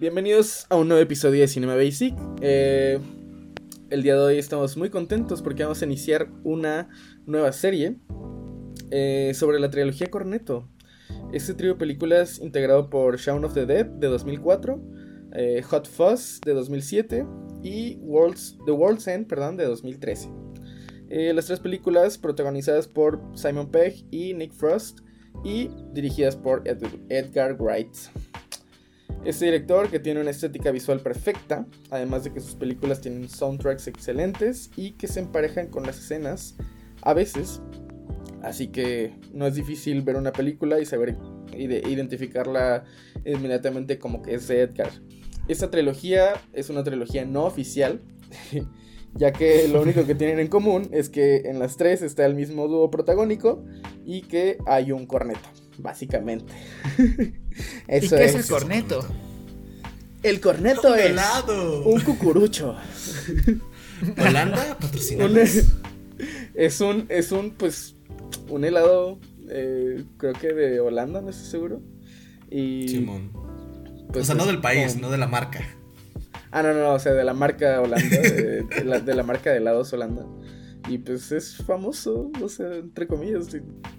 Bienvenidos a un nuevo episodio de Cinema Basic. Eh, el día de hoy estamos muy contentos porque vamos a iniciar una nueva serie eh, sobre la trilogía Corneto. Este trío de películas integrado por Shaun of the Dead de 2004, eh, Hot Fuzz de 2007 y World's, The World's End perdón, de 2013. las tres películas protagonizadas por Simon Pegg y Nick Frost y dirigidas por Edgar Wright. Este director que tiene una estética visual perfecta, además de que sus películas tienen soundtracks excelentes y que se emparejan con las escenas a veces. Así que no es difícil ver una película y saber identificarla inmediatamente como que es de Edgar. Esta trilogía es una trilogía no oficial, ya que lo único que tienen en común es que en las tres está el mismo dúo protagónico y que hay un corneto básicamente. ¿Y qué es, el corneto? El corneto es un cucurucho. ¿Holanda? es un, es un, pues, un helado, eh, creo que de Holanda, no estoy seguro. Y, Simón. Pues, o sea, no del país, no de la marca. Ah, no, no, o sea, de la marca Holanda, de, la, de la marca de helados Holanda. Y pues es famoso, o sea, entre comillas.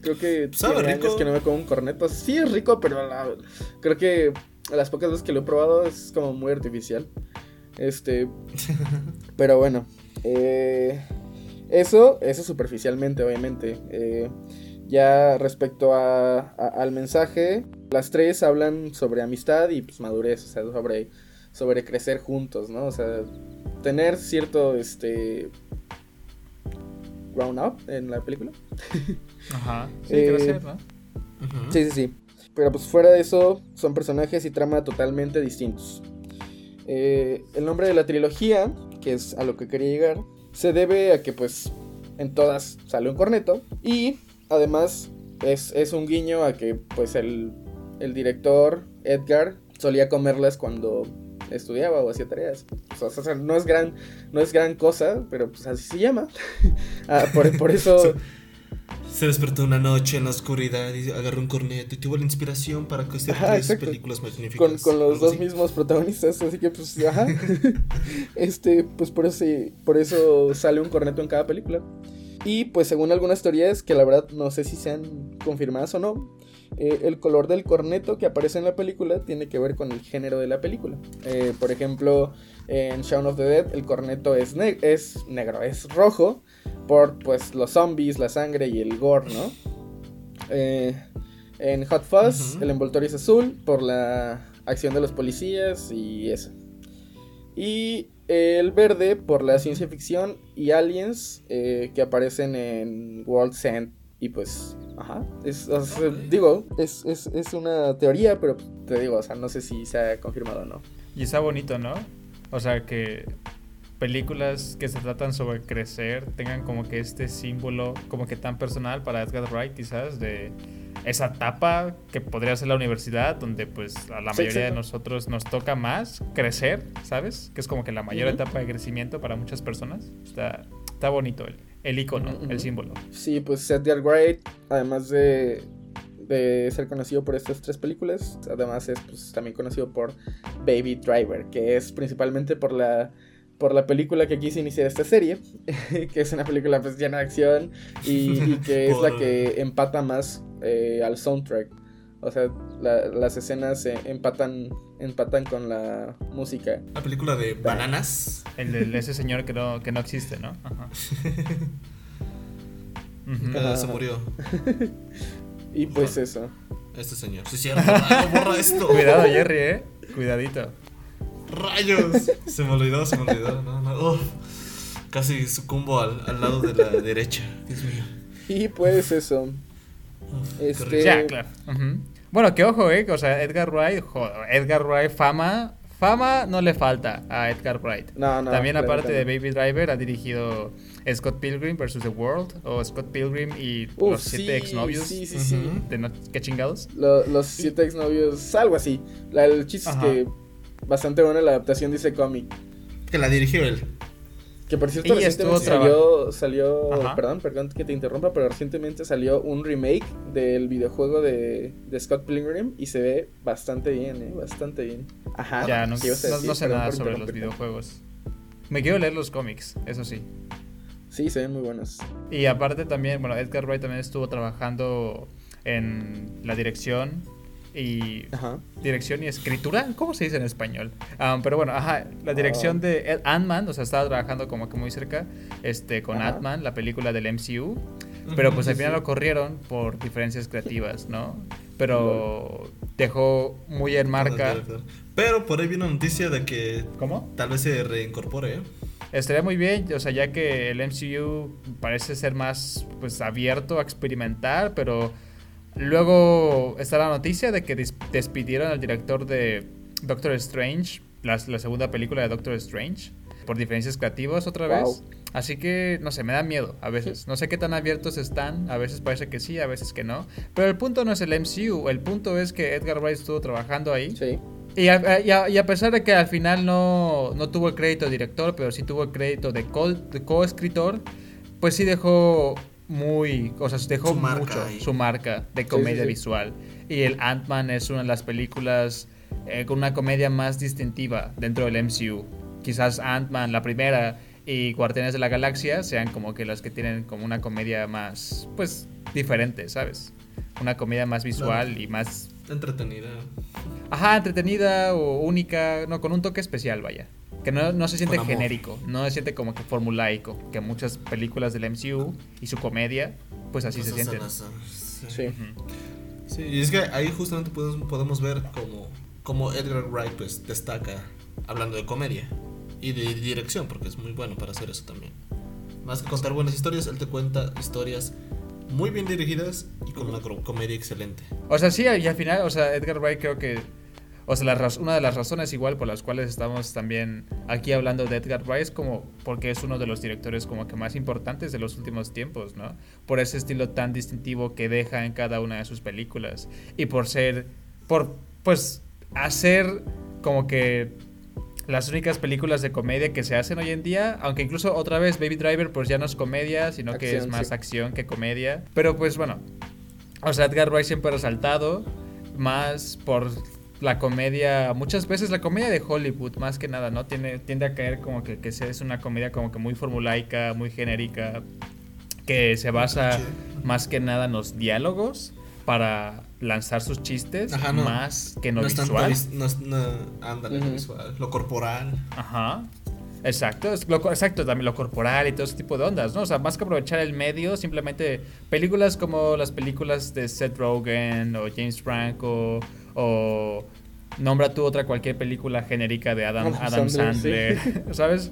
Creo que ¿Sabe rico? que no me como un corneto. Sí es rico, pero creo que las pocas veces que lo he probado es como muy artificial. Este. pero bueno. Eh, eso, eso superficialmente, obviamente. Eh, ya respecto a, al mensaje, las tres hablan sobre amistad y pues madurez, o sea, sobre, sobre crecer juntos, ¿no? O sea, tener cierto, este, ground up en la película. Ajá. Sí, eh, Sí, sí, sí. Pero pues fuera de eso, son personajes y trama totalmente distintos. Eh, el nombre de la trilogía, que es a lo que quería llegar, se debe a que pues en todas sale un corneto. Y además es, es un guiño a que pues el, el director Edgar solía comerlas cuando estudiaba o hacía tareas. o sea, no es gran, no es gran cosa, pero pues así se llama. Ah, por, eso. Se, despertó una noche en la oscuridad y agarró un corneto y tuvo la inspiración para hacer tres películas magníficas. Con, los dos mismos protagonistas, así que pues, ajá. este, pues por eso, por eso sale un corneto en cada película. Y pues según algunas teorías, que la verdad no sé si sean confirmadas o no, eh, el color del corneto que aparece en la película tiene que ver con el género de la película. Eh, por ejemplo, en Shaun of the Dead el corneto es, es negro, es rojo por pues los zombies, la sangre y el gore, ¿no? Eh, en Hot Fuzz el envoltorio es azul por la acción de los policías y eso. Y el verde por la ciencia ficción y aliens que aparecen en World's End y pues, ajá, es, digo, es, es, es, una teoría, pero te digo, o sea, no sé si se ha confirmado o no. Y está bonito, ¿no? O sea, que películas que se tratan sobre crecer tengan como que este símbolo como que tan personal para Edgar Wright quizás de esa etapa que podría ser la universidad donde pues a la mayoría de nosotros nos toca más crecer, ¿sabes? Que es como que la mayor etapa de crecimiento para muchas personas. Está, está bonito él el icono, el símbolo. Sí, pues Edgar Wright, además de, de ser conocido por estas tres películas, además es pues, también conocido por Baby Driver, que es principalmente por la por la película que quise iniciar esta serie, que es una película pues llena de acción y, que es la que empata más eh, al soundtrack. O sea, las escenas se empatan, empatan con la música. La película de bananas. El de ese señor que no, que no existe, ¿no? Ajá. Se murió. y pues eso. Este señor. Sí, cierto. borra esto. Cuidado, Jerry, eh. Cuidadito. Rayos. Se me olvidó, se me olvidó. No, no. casi sucumbo al, al lado de la derecha. Dios mío. Y pues eso. Este... Ya, claro. Bueno, que ojo, eh. O sea, Edgar Wright, joder, Edgar Wright, fama. Fama no le falta a Edgar Wright. No, no, También, aparte de Baby Driver, ha dirigido Scott Pilgrim vs. The World o Scott Pilgrim y Los Siete Exnovios. Sí, sí, sí. ¿Qué chingados? los Siete Exnovios, algo así. La, el chiste es que bastante buena la adaptación de ese cómic. Que la dirigió él. Que por cierto, Y recientemente salió, traba- salió Ajá. perdón, perdón que te interrumpa, pero recientemente salió un remake del videojuego de, de Scott Pilgrim y se ve bastante bien, eh, bastante bien. Ajá. ya, no, sé Perdón nada sobre los videojuegos. Me quiero leer los cómics, eso sí. Sí, se ven muy buenos. Y aparte también, bueno, Edgar Wright también estuvo trabajando en la dirección y Ajá. dirección y escritura, ¿cómo se dice en español? Ah, pero bueno, ajá, la dirección Ah. de Ed- Ant-Man, o sea, estaba trabajando como que muy cerca este con Ajá. Ant-Man, la película del MCU, pero pues al final lo corrieron por diferencias creativas, ¿no? Pero dejó muy en marca. Pero por ahí viene una noticia de que ¿Cómo? tal vez se reincorpore, ¿eh? Estaría muy bien, o sea, ya que el MCU parece ser más pues abierto a experimentar, pero luego está la noticia de que des- despidieron al director de Doctor Strange, la, la segunda película de Doctor Strange, por diferencias creativas otra Wow. vez. Así que, no sé, me da miedo a veces. No sé qué tan abiertos están, a veces parece que sí, a veces que no. Pero el punto no es el MCU, el punto es que Edgar Wright estuvo trabajando ahí. Sí. Y a, y a- y a pesar de que al final no, no tuvo el crédito de director, pero sí tuvo el crédito de co- co-escritor, pues sí dejó muy, o sea, dejó Su marca mucho su marca de Sí, comedia sí, sí. visual. Y el Ant-Man es una de las películas eh, con una comedia más distintiva dentro del MCU. Quizás Ant-Man, la primera, y Guardianes de la Galaxia sean como que las que tienen como una comedia más, pues, diferente, ¿sabes? Una comedia más visual Claro. y más Entretenida. Ajá, entretenida o única, no, con un toque especial, vaya. Que no, no se siente genérico, no se siente como que formulaico, que muchas películas del MCU y su comedia, pues así se sienten. en las- Sí. Ujú. Sí, y es que ahí justamente podemos, podemos ver cómo, cómo Edgar Wright pues destaca hablando de comedia y de dirección, porque es muy bueno para hacer eso también. Más que contar buenas historias, él te cuenta historias muy bien dirigidas y con una comedia excelente. O sea, sí, y al final, o sea, Edgar Wright creo que, o sea, la una de las razones igual por las cuales estamos también aquí hablando de Edgar Wright es como porque es uno de los directores como que más importantes de los últimos tiempos, ¿no? Por ese estilo tan distintivo que deja en cada una de sus películas y por ser, por, pues, hacer como que las únicas películas de comedia que se hacen hoy en día, aunque incluso otra vez Baby Driver pues ya no es comedia, sino que es más sí. acción que comedia, pero pues bueno, o sea, Edgar Wright siempre ha resaltado más por la comedia, muchas veces la comedia de Hollywood, más que nada, ¿no? Tiene, tiende a caer como que, que se- es una comedia como que muy formulaica, muy genérica, que se basa Sí. más que nada en los diálogos para lanzar sus chistes, Ajá, no. más que en lo no es tanto visual. no es- no- ándale, lo Ujú. visual, lo corporal. Ajá. Exacto, es lo, exacto, también lo corporal y todo ese tipo de ondas, ¿no? O sea, más que aprovechar el medio, simplemente películas como las películas de Seth Rogen o James Franco o nombra tú otra cualquier película genérica de Adam, Adam Adam Sandler, Sandler, ¿sabes?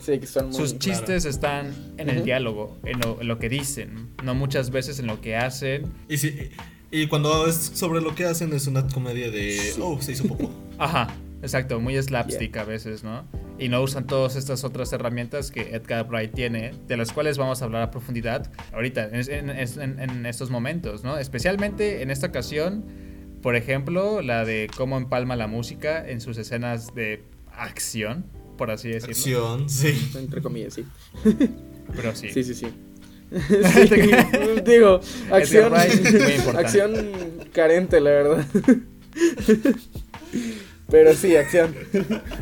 Sí, que son muy... Sus chistes están en el diálogo, en lo, en lo que dicen, no muchas veces en lo que hacen. Y, si, y cuando es sobre lo que hacen es una comedia de, oh, se hizo poco. Ajá, exacto, muy slapstick a veces, ¿no? Y no usan todas estas otras herramientas que Edgar Wright tiene, de las cuales vamos a hablar a profundidad ahorita, en, en- en- en estos momentos, ¿no? Especialmente en esta ocasión, por ejemplo, la de cómo empalma la música en sus escenas de acción, por así decirlo. Acción, sí. Entre comillas, sí. Pero sí. Sí, sí, sí. Sí, digo, acción, importante. acción carente, la verdad. Pero sí, acción.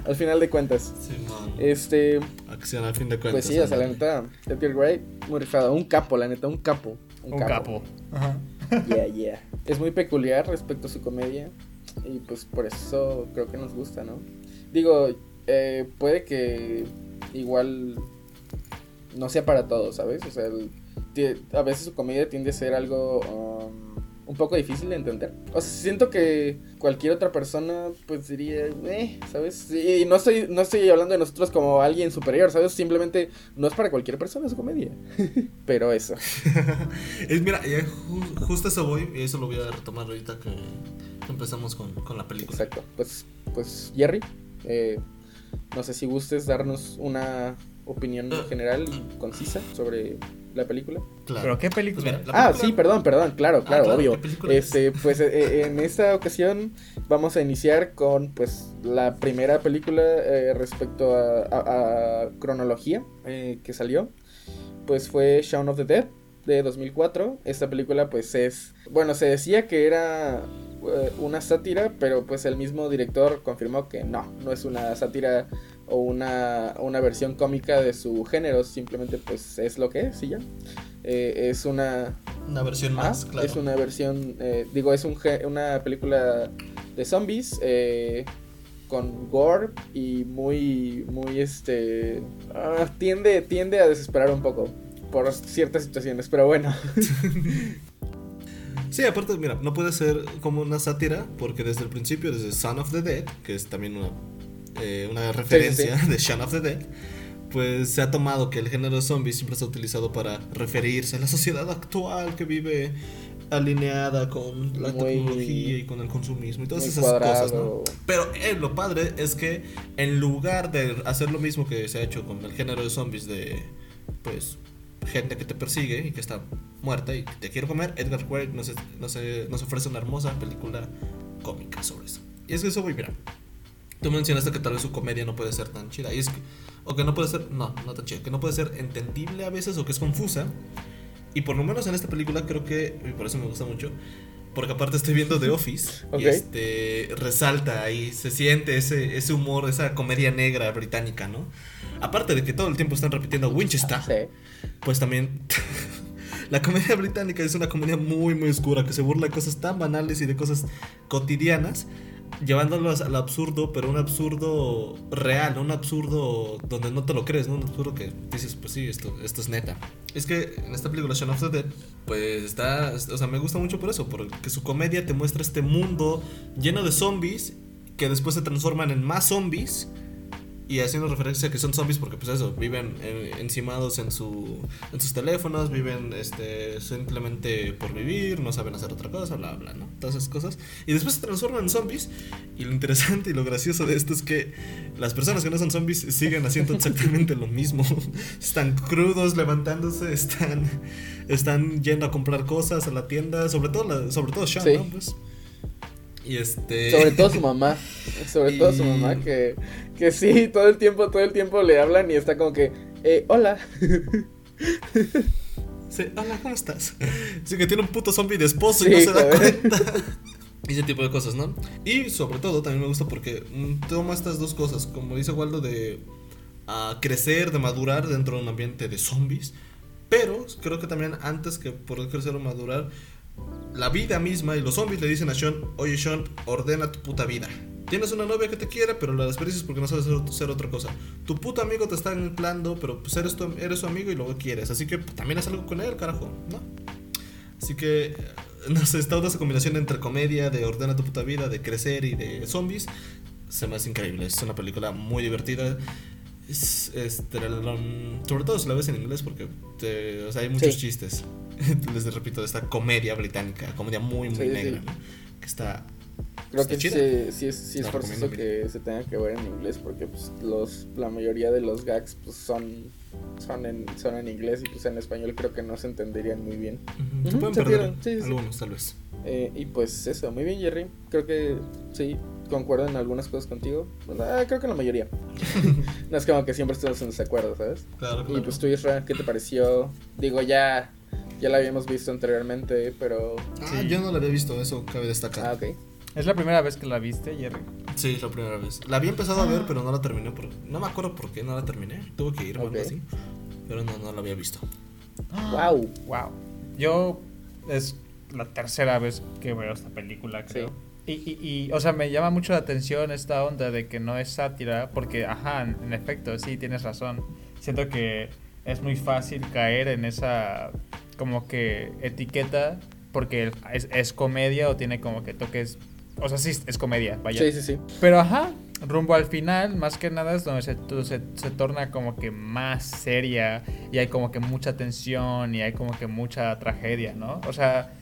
Al final de cuentas. Simón. Este, Acción al fin de cuentas. pues sí, o sea, la neta, Edgar Wright, muy rifado. Un capo, la neta, un capo. Un capo. Ajá. Yeah, yeah. Es muy peculiar respecto a su comedia. Y pues por eso creo que nos gusta, ¿no? Digo, eh, puede que igual no sea para todos, ¿sabes? O sea, a veces su comedia tiende a ser algo um, un poco difícil de entender. O sea, siento que cualquier otra persona pues diría, eh, ¿sabes? Y no estoy, no estoy hablando de nosotros como alguien superior, ¿sabes? Simplemente no es para cualquier persona su comedia. Pero eso. Es, mira, ya ju- justo eso voy y eso lo voy a retomar ahorita que, que empezamos con, con la película. Exacto. Pues, pues Jerry, eh, no sé si gustes darnos una opinión Ah. general y concisa sobre la película. Claro. ¿Pero qué Pues película? mira, Ah, película- sí, perdón, perdón, claro, Ah, claro, obvio. Este, pues eh, eh, en esta ocasión vamos a iniciar con pues la primera película eh, respecto a, a- a cronología eh, que salió. Pues fue Shaun of the Dead de 2004. Esta película pues es, bueno, se decía que era eh, una sátira, pero pues el mismo director confirmó que no, no es una sátira o una, una versión cómica de su género, simplemente pues es lo que es y ya. Eh, es una Una versión Ah, más, claro. Es una versión, eh, digo, es un, una película de zombies eh, con gore y muy, muy, este, ah, tiende, tiende a desesperar un poco por ciertas situaciones, pero bueno. Sí, aparte, mira, no puede ser como una sátira, porque desde el principio, desde Son of the Dead, que es también una, eh, una referencia de Shaun of the Dead, pues se ha tomado que el género de zombies siempre se ha utilizado para referirse a la sociedad actual que vive alineada con la Muy- tecnología y con el consumismo y todas esas cosas, ¿no? cuadrado. Pero eh, lo padre es que en lugar de hacer lo mismo que se ha hecho con el género de zombies de pues gente que te persigue y que está muerta y te quiere comer, Edgar Wright nos, nos, nos ofrece una hermosa película cómica sobre eso. Y es que eso voy, mira. Tú mencionaste que tal vez su comedia no puede ser tan chida. Y es que, o que no puede ser, no, no tan chida, que no puede ser entendible a veces o que es confusa. Y por lo menos en esta película creo que, y por eso me gusta mucho, porque aparte estoy viendo The Office Ok. y este resalta ahí, se siente ese, ese humor, esa comedia negra británica, ¿no? Aparte de que todo el tiempo están repitiendo Winchester, Sí. pues también la comedia británica es una comedia muy muy oscura que se burla de cosas tan banales y de cosas cotidianas llevándolos al absurdo pero un absurdo real un absurdo donde no te lo crees no un absurdo que dices pues sí esto esto es neta es que en esta película Shaun of the Dead pues está o sea me gusta mucho por eso porque su comedia te muestra este mundo lleno de zombies que después se transforman en más zombies y haciendo referencia a que son zombies porque pues eso, viven eh, encimados en, su, en sus teléfonos, viven este, simplemente por vivir, no saben hacer otra cosa, bla, bla, ¿no? Todas esas cosas. Y después se transforman en zombies. Y lo interesante y lo gracioso de esto es que las personas que no son zombies siguen haciendo exactamente lo mismo. Están crudos, levantándose, están, están yendo a comprar cosas a la tienda, sobre todo, la, sobre todo Sean, Sí. ¿no? Pues, y este... Sobre todo su mamá. Sobre todo su mamá que, que sí, todo el tiempo, todo el tiempo le hablan y está como que, eh, hola. Sí, hola, ¿cómo estás? Sí, que tiene un puto zombie de esposo y no se da cuenta. Y ese tipo de cosas, ¿no? Y sobre todo también me gusta porque mm, toma estas dos cosas, como dice Waldo, de ah, crecer, de madurar dentro de un ambiente de zombies. Pero creo que también antes que por crecer o madurar, la vida misma y los zombies le dicen a Sean, oye Sean, ordena tu puta vida. Tienes una novia que te quiere, pero la desperdicias porque no sabes hacer, otra cosa. Tu puto amigo te está anclando, pero pues eres, tu, eres su amigo y lo quieres. Así que pues, también haz algo con él, carajo, ¿no? Así que, eh, no sé, esta esa combinación entre comedia, de ordena tu puta vida, de crecer y de zombies, se me hace increíble. Es una película muy divertida. Es, es- te la- la- sobre todo si la ves en inglés porque te- o sea, hay muchos Sí. chistes. Les repito, de esta comedia británica, comedia muy, muy Sí, sí. negra, ¿no? que está... Creo Está que chida. sí, sí es, sí es forzoso que se tenga que ver en inglés porque pues, los, la mayoría de los gags pues, son, son, en, son en inglés y pues en español creo que no se entenderían muy bien. Se Ujú, pueden se perder sí, sí. algunos, tal vez. Eh, y pues eso, muy bien Jerry, creo que sí, concuerdo en algunas cosas contigo, Ah, creo que la mayoría. no es como que siempre estamos en desacuerdo, ¿sabes? Claro, Y pues tú Isra, ¿qué te pareció? Digo, ya, ya la habíamos visto anteriormente, pero... Ah, Sí. yo no la había visto, eso cabe destacar. Ah, ok. ¿Es la primera vez que la viste, Jerry? Sí, la primera vez. La había empezado a ver, pero no la terminé. Por... No me acuerdo por qué no la terminé. Tuve que ir o algo Ok. así. Pero no, no la había visto. Wow. Wow. Yo es la tercera vez que veo esta película, creo. Y, y, y, o sea, me llama mucho la atención esta onda de que no es sátira, porque, ajá, en, en efecto, sí, tienes razón. Siento que es muy fácil caer en esa, como que, etiqueta, porque es, es comedia o tiene como que toques, o sea, sí, es comedia, vaya. Sí, sí, sí. Pero ajá, rumbo al final, más que nada es donde se, se, se torna como que más seria y hay como que mucha tensión y hay como que mucha tragedia, ¿no? O sea,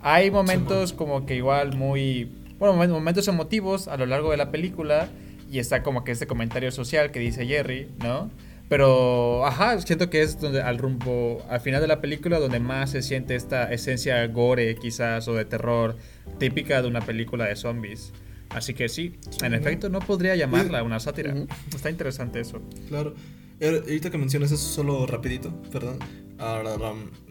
hay momentos como que igual muy, bueno, momen- momentos emotivos a lo largo de la película y está como que este comentario social que dice Jerry, ¿no? Pero, ajá, siento que es donde al rumbo, al final de la película, donde más se siente esta esencia gore, quizás, o de terror, típica de una película de zombies. Así que sí, en efecto, no podría llamarla una sátira. Está interesante eso. Claro. Er, ahorita que mencionas eso, solo rapidito, perdón. Ahora,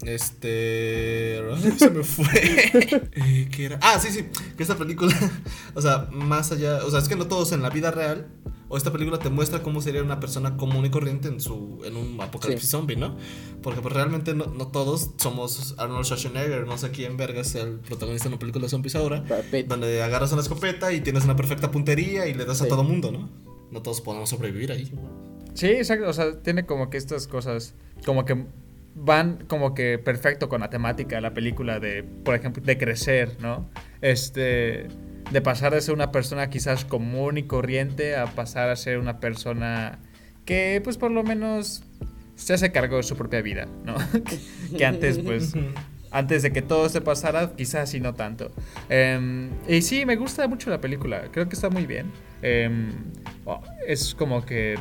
este. Se me fue. ¿Qué era? Ah, sí, sí. Que esta película. o sea, más allá. O sea, es que no todos en la vida real. O esta película te muestra cómo sería una persona común y corriente en su en un apocalipsis zombie, ¿no? Porque pues realmente no, no, todos somos Arnold Schwarzenegger, no sé quién verga sea el protagonista de una película de zombies ahora, donde agarras una escopeta y tienes una perfecta puntería y le das a todo mundo, ¿no? No todos podemos sobrevivir ahí. Sí, exacto, o sea, tiene como que estas cosas, como que van como que perfecto con la temática de la película de, por ejemplo, de crecer, ¿no? Este, de pasar de ser una persona quizás común y corriente a pasar a ser una persona que, pues, por lo menos se hace cargo de su propia vida, ¿no? que antes, pues, antes de que todo se pasara, quizás y no tanto. Em, y sí, me gusta mucho la película, creo que está muy bien. Em, oh, es como que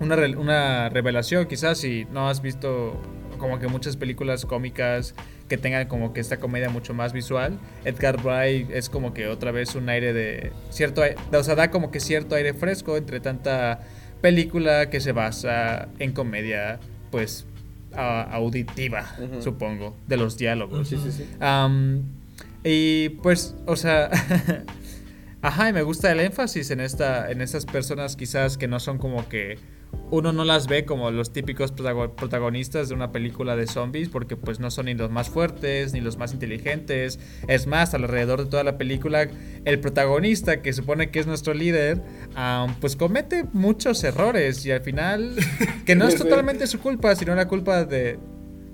una, una revelación, quizás si no has visto como que muchas películas cómicas que tengan como que esta comedia mucho más visual. Edgar Wright es como que otra vez un aire de cierto, o sea, da como que cierto aire fresco entre tanta película que se basa en comedia, pues auditiva, supongo, de los diálogos. Sí, sí, sí. y pues, o sea, ajá, y me gusta el énfasis en esta, en estas personas quizás que no son como que uno no las ve como los típicos protagonistas de una película de zombies porque pues no son ni los más fuertes ni los más inteligentes. Es más, alrededor de toda la película, el protagonista, que supone que es nuestro líder, pues comete muchos errores y al final, que no es totalmente su culpa, sino la culpa de,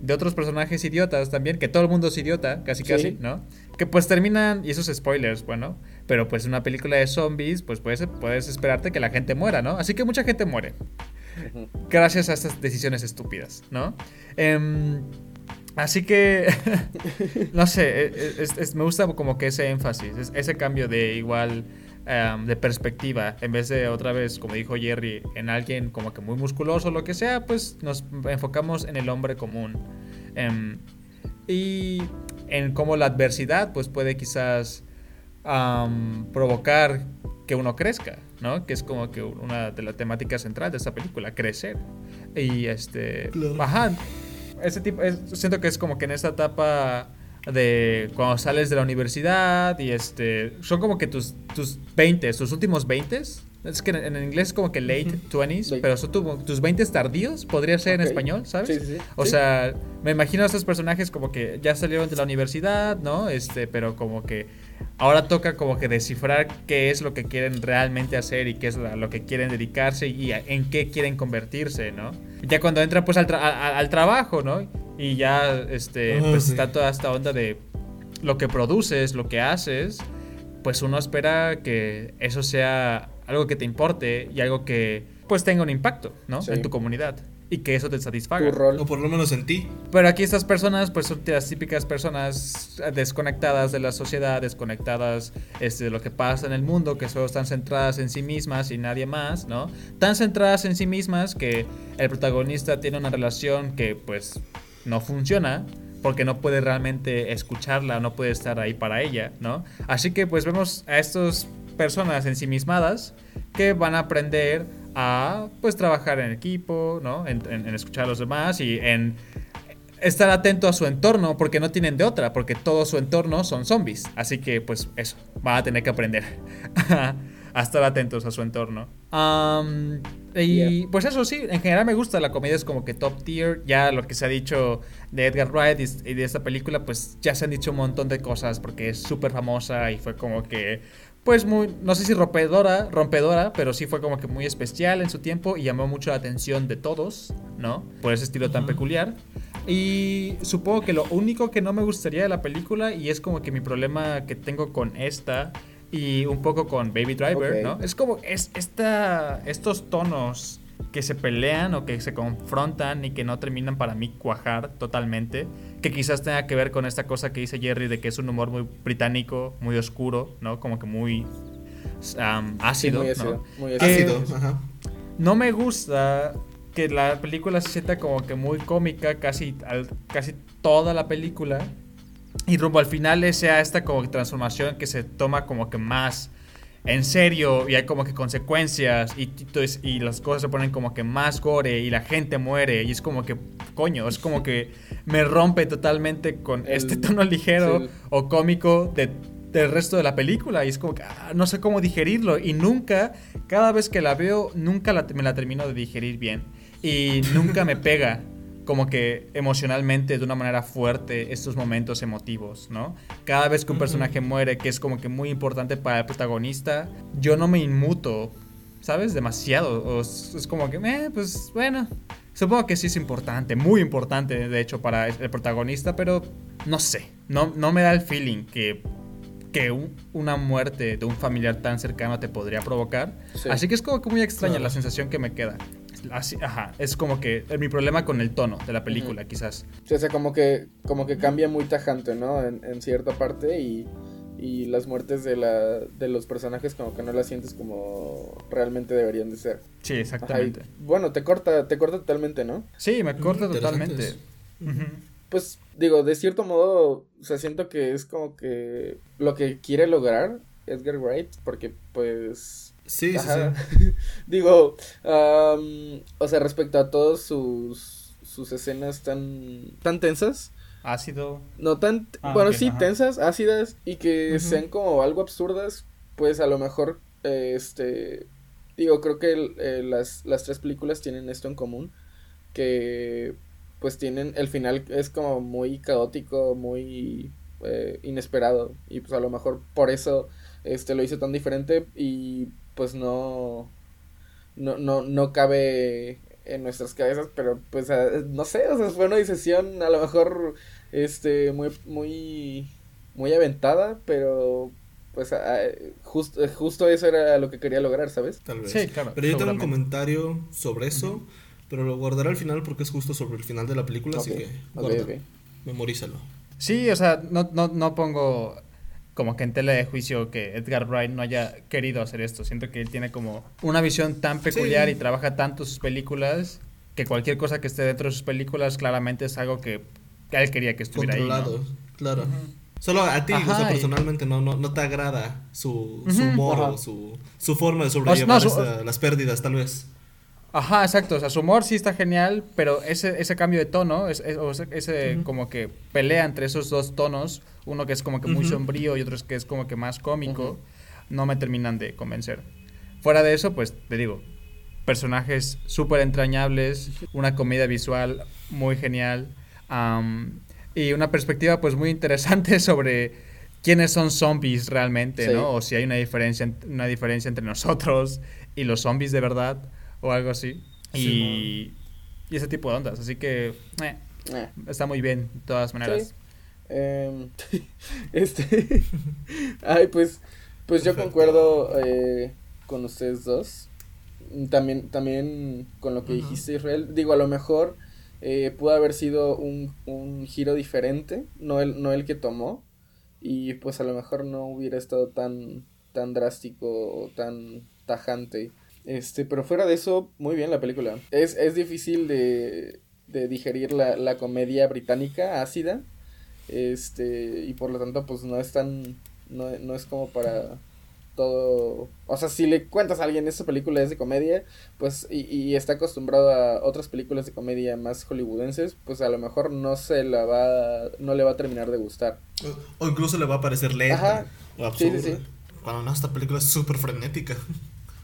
de otros personajes idiotas también, que todo el mundo es idiota, casi casi, ¿no? Que pues terminan, y esos spoilers, bueno, pero pues en una película de zombies, pues puedes, puedes esperarte que la gente muera, ¿no? Así que mucha gente muere. Gracias a estas decisiones estúpidas, ¿no? Em, así que, no sé, e, e, me gusta como que ese énfasis, ese cambio de igual em, de perspectiva, en vez de otra vez, como dijo Jerry, en alguien como que muy musculoso o lo que sea, pues nos enfocamos en el hombre común. Em, y en cómo la adversidad pues puede quizás provocar que uno crezca, ¿no? Que es como que una de las temáticas centrales de esta película, crecer. Y este, claro. ese tipo, siento que es como que en esta etapa de cuando sales de la universidad y este, son como que tus, tus 20, tus últimos 20 es que en, inglés es como que late 20s, pero son tus 20 tardíos, podría ser en español, ¿sabes? Sí, sí, o sea, me imagino a estos personajes como que ya salieron de la universidad, ¿no? Este, pero como que ahora toca como que descifrar qué es lo que quieren realmente hacer y qué es lo que quieren dedicarse y en qué quieren convertirse, ¿no? Ya cuando entran pues al, al, trabajo, ¿no? Y ya este, oh, pues está toda esta onda de lo que produces, lo que haces, pues uno espera que eso sea algo que te importe y algo que pues tenga un impacto, ¿no? En tu comunidad y que eso te satisfaga. O por lo menos en ti. Pero aquí estas personas, pues son las típicas personas desconectadas de la sociedad, desconectadas este, de lo que pasa en el mundo, que solo están centradas en sí mismas y nadie más, ¿no? Tan centradas en sí mismas que el protagonista tiene una relación que pues no funciona porque no puede realmente escucharla, no puede estar ahí para ella, ¿no? Así que pues vemos a estos personas ensimismadas que van a aprender a pues trabajar en equipo, ¿no? En, escuchar a los demás y en estar atento a su entorno porque no tienen de otra, porque todo su entorno son zombies. Así que pues eso, van a tener que aprender a estar atentos a su entorno. y pues eso sí, en general me gusta, la comedia es como que top tier, ya lo que se ha dicho de Edgar Wright y de esta película, pues ya se han dicho un montón de cosas porque es súper famosa y fue como que pues muy, no sé si rompedora, rompedora, pero sí fue como que muy especial en su tiempo y llamó mucho la atención de todos, ¿no? Por ese estilo tan peculiar. Y supongo que lo único que no me gustaría de la película, y es como que mi problema que tengo con esta y un poco con Baby Driver, ¿no? Es como es esta, estos tonos que se pelean o que se confrontan y que no terminan para mí cuajar totalmente, que quizás tenga que ver con esta cosa que dice Jerry de que es un humor muy británico, muy oscuro, ¿no? Como que muy ácido, muy ácido, ¿no? Muy ácido. No me gusta que la película se sienta como que muy cómica casi, al- casi toda la película. Y rumbo al final sea esta como que transformación que se toma como que más en serio y hay como que consecuencias y, y las cosas se ponen como que más gore y la gente muere y es como que, coño, es como que me rompe totalmente con El- este tono ligero sí. o cómico de- del resto de la película y es como que ah, no sé cómo digerirlo y nunca, cada vez que la veo, nunca la- me la termino de digerir bien y nunca me pega como que emocionalmente de una manera fuerte estos momentos emotivos, ¿no? Cada vez que un personaje muere, que es como que muy importante para el protagonista, yo no me inmuto, ¿sabes? Demasiado. O es, es como que, eh, pues bueno, supongo que sí es importante, muy importante, de hecho, para el protagonista, pero no sé, no, no me da el feeling que, que un- una muerte de un familiar tan cercano te podría provocar. Sí. Así que es como que muy extraña Claro. la sensación que me queda. Así, ajá, es como que eh, mi problema con el tono de la película, quizás. Sí, o sea, como que, como que cambia muy tajante, ¿no? En, en cierta parte y, y las muertes de, la, de los personajes como que no las sientes como realmente deberían de ser. Sí, Ajá, y, exactamente. bueno, te corta, te corta totalmente, ¿no? Sí, me corta Mm, totalmente. interesantes. Ujú. Pues digo, de cierto modo, o sea, siento que es como que lo que quiere lograr Edgar Wright, porque pues... Sí, sí, Ajá. sí. Digo, am, o sea, respecto a todos sus, sus escenas tan, tan tensas, Ácido. no tan, Ah, bueno, sí, ajá. tensas, ácidas y que sean como algo absurdas, pues a lo mejor, eh, este, digo, creo que el- eh, las, las tres películas tienen esto en común, que pues tienen, el final es como muy caótico, muy eh, inesperado y pues a lo mejor por eso este lo hizo tan diferente y pues no no no no cabe en nuestras cabezas pero pues no sé o sea fue una decisión a lo mejor este muy muy muy aventada pero pues justo justo eso era lo que quería lograr sabes Tal vez. Sí, claro. Pero yo tengo un comentario sobre eso, pero lo guardaré al final porque es justo sobre el final de la película, así que ok, guarda, ok. memorízalo. Sí, o sea, no, no, no pongo como que en tela de juicio que Edgar Wright no haya querido hacer esto. Siento que él tiene como una visión tan peculiar Sí. y trabaja tanto sus películas que cualquier cosa que esté dentro de sus películas claramente es algo que, que él quería que estuviera ahí. ¿no? Controlado, claro. Solo a ti, Ajá, o sea, y- personalmente no, no, no te agrada su, humor o su, su forma de sobrellevar no, su- esta- las pérdidas, tal vez. Ajá, exacto. O sea, su humor sí está genial, pero ese, ese cambio de tono, es- ese, como que pelea entre esos dos tonos, uno que es como que muy sombrío y otro que es como que más cómico, no me terminan de convencer. Fuera de eso, pues te digo, personajes súper entrañables, una comedia visual muy genial y una perspectiva pues muy interesante sobre quiénes son zombies realmente, Sí. ¿no? O si hay una diferencia, una diferencia entre nosotros y los zombies de verdad o algo así. Y, y ese tipo de ondas. Así que eh, Eh. está muy bien, de todas maneras. Sí. Em, este. Ay, pues. Pues yo concuerdo eh, con ustedes dos. También, también con lo que dijiste, Israel. Digo, a lo mejor eh, pudo haber sido un, un giro diferente, no el, no el que tomó. Y pues a lo mejor no hubiera estado tan, tan drástico o tan tajante. Este, pero fuera de eso, muy bien la película. Es, es difícil de, de digerir la, la comedia británica ácida. Este, y por lo tanto, pues no es tan. No, no es como para todo. O sea, si le cuentas a alguien esta película es de comedia, pues, y, y está acostumbrado a otras películas de comedia más hollywoodenses, pues a lo mejor no se la va. No le va a terminar de gustar. O, o incluso le va a parecer lenta Ajá. o Sí, sí, sí. Cuando no, esta película es súper frenética.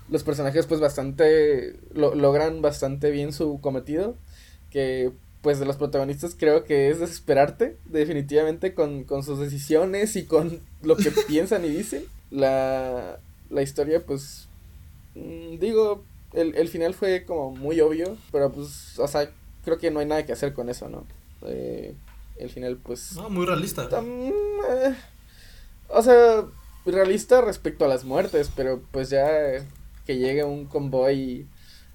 Los personajes pues bastante lo, logran bastante bien su cometido que pues de los protagonistas creo que es desesperarte definitivamente con, con sus decisiones y con lo que piensan y dicen la, la historia pues mm, digo el, el final fue como muy obvio pero pues o sea creo que no hay nada que hacer con eso no Eh, el final pues No, muy realista. Tam- eh, o sea, realista respecto a las muertes, pero pues ya que llegue un convoy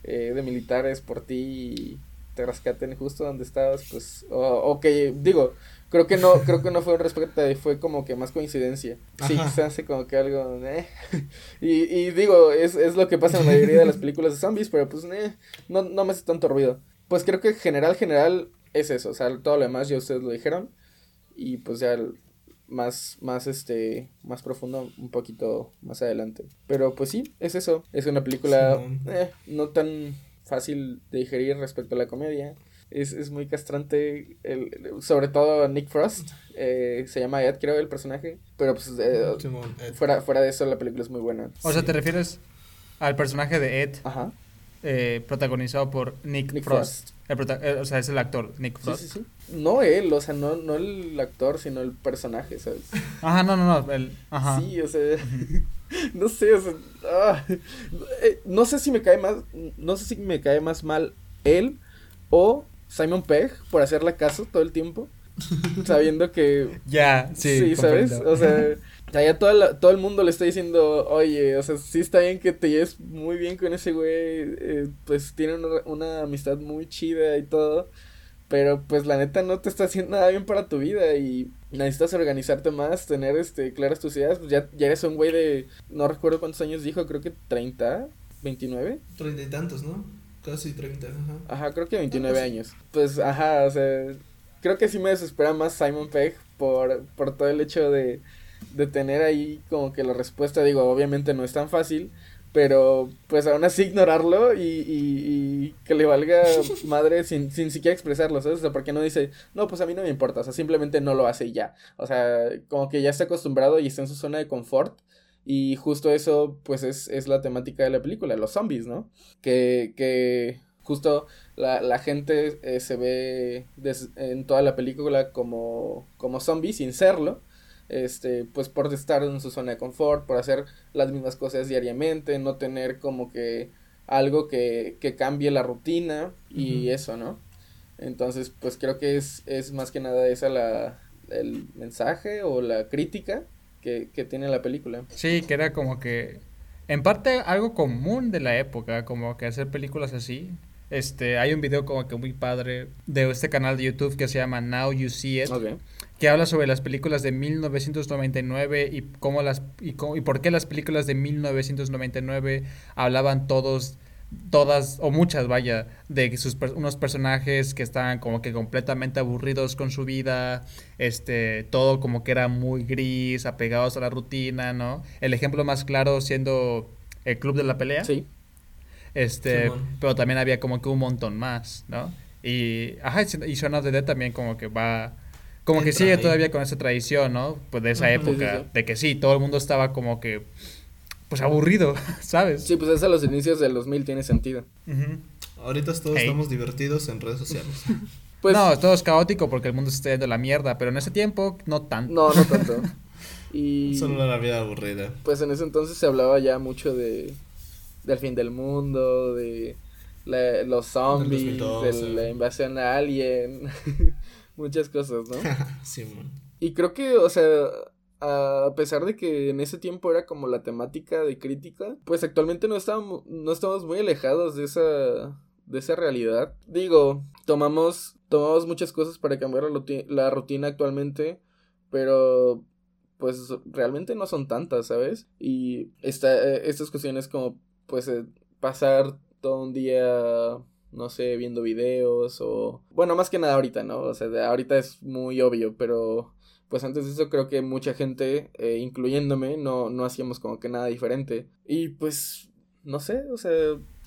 eh, de militares por ti y te rescaten justo donde estabas, pues, o, o que, digo, Creo que no, creo que no fue un respeto, fue como que más coincidencia. Sí, Ajá. se hace como que algo, eh. Y, y digo, es, es lo que pasa en la mayoría de las películas de zombies, pero pues, eh, no, no me hace tanto ruido. Pues creo que general, general, es eso, o sea, todo lo demás ya ustedes lo dijeron. Y pues ya más, más, este, más profundo un poquito más adelante. Pero pues sí, es eso. Es una película eh, no tan fácil de digerir respecto a la comedia. Es, es muy castrante, el, el- sobre todo Nick Frost. eh, se llama Ed, creo, el personaje. Pero pues eh, Simón, fuera, fuera de eso, la película es muy buena. O sea. ¿te refieres al personaje de Ed, Ajá. eh, protagonizado por Nick, Nick Frost? El eh, o sea, es el actor, Nick Frost. sí, sí. No él, o sea, no, no el actor, sino el personaje, ¿sabes? Ajá, no, no, no. El, ajá. Sí, o sea, no sé, o sea, ah, eh, no sé si me cae más, no sé si me cae más mal él o Simon Pegg por hacerle caso todo el tiempo, sabiendo que, Ya, sí. sí, ¿sabes? O sea, ya todo, la- todo el mundo le está diciendo, oye, o sea, sí está bien que te lleves muy bien con ese güey, eh, pues tiene una, una amistad muy chida y todo, pero pues la neta no te está haciendo nada bien para tu vida y necesitas organizarte más, tener este claras tus ideas, pues ya, ya eres un güey de, no recuerdo cuántos años dijo, creo que 30, 29. Treinta y tantos, ¿no? Casi treinta, ajá. Ajá, creo que 29 Ah, pues años. Pues, ajá, o sea, creo que sí me desespera más Simon Pegg por, por todo el hecho de, de tener ahí como que la respuesta, digo, obviamente no es tan fácil, pero pues aún así ignorarlo y, y, y que le valga madre sin, sin siquiera expresarlo, ¿sabes? O sea, porque no dice, no, pues a mí no me importa, o sea, simplemente no lo hace y ya. O sea, como que ya está acostumbrado y está en su zona de confort. Y justo eso, pues, es, es la temática de la película, los zombies, ¿no? Que, que justo la, la gente eh, se ve des- en toda la película como, como zombies sin serlo. Este, pues por estar en su zona de confort, por hacer las mismas cosas diariamente, no tener como que algo que, que cambie la rutina y eso, ¿no? Entonces, pues creo que es, es más que nada esa la, el mensaje o la crítica que, que tiene la película. Sí, que era como que, en parte algo común de la época, como que hacer películas así. Este, hay un video como que muy padre de este canal de YouTube que se llama Now You See It. Que habla sobre las películas de 1999 y cómo las y, cómo- y por qué las películas de 1999 hablaban todos todas o muchas vaya de sus unos personajes que estaban como que completamente aburridos con su vida este todo como que era muy gris apegados a la rutina no el ejemplo más claro siendo el club de la pelea Sí. este, pero también había como que un montón más, ¿no? Y, ajá, y Shaun of the Dead también como que va, como que sigue ahí. todavía con esa tradición, ¿no? Pues de esa época, Sí, sí, sí. de que sí, todo el mundo estaba como que, pues aburrido, ¿sabes? Sí, pues es a los inicios del 2000 tiene sentido. Ahorita todos Hey. estamos divertidos en redes sociales. Pues no, todo es caótico porque el mundo se está yendo a la mierda, pero en ese tiempo no tanto. no, no tanto. Y Solo la vida aburrida. pues en ese entonces se hablaba ya mucho de del fin del mundo, de la- los zombies, de 2012. la invasión a alien, muchas cosas, ¿no? Simón. Y creo que, o sea, a pesar de que en ese tiempo era como la temática de crítica, pues actualmente no estamos, no estamos muy alejados de esa, de esa realidad. Digo, tomamos, tomamos muchas cosas para cambiar la, la rutina actualmente, pero pues realmente no son tantas, ¿sabes? Y esta, eh, estas cuestiones como, pues, eh, pasar todo un día no sé, viendo videos o... Bueno, más que nada ahorita, ¿no? O sea, ahorita es muy obvio, pero pues antes de eso creo que mucha gente, eh, incluyéndome, no, no hacíamos como que nada diferente. Y pues, no sé, o sea,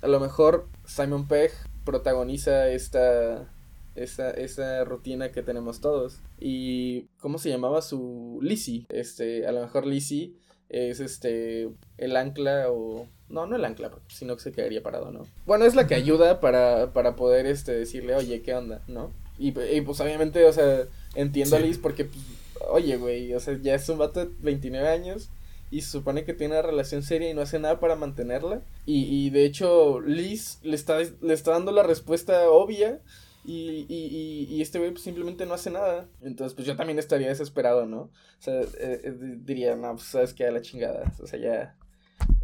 a lo mejor Simon Pegg protagoniza esta... Esa, esa rutina que tenemos todos. Y ¿cómo se llamaba su Lizzie? Este, a lo mejor Lizzie es este el ancla o no, no el ancla, sino que se quedaría parado, ¿no? Bueno, es la que ayuda para, para poder este decirle, "Oye, ¿qué onda?", ¿no? Y, y, pues obviamente, o sea, entiendo a. Liz porque pues, oye, güey, o sea, ya es un vato de 29 años y se supone que tiene una relación seria y no hace nada para mantenerla. Y, y de hecho, Liz le está, le está dando la respuesta obvia y, y, y, y este güey pues, simplemente no hace nada. Entonces, pues yo también estaría desesperado, ¿no? O sea, eh, eh, diría, no, pues sabes que a la chingada. O sea, ya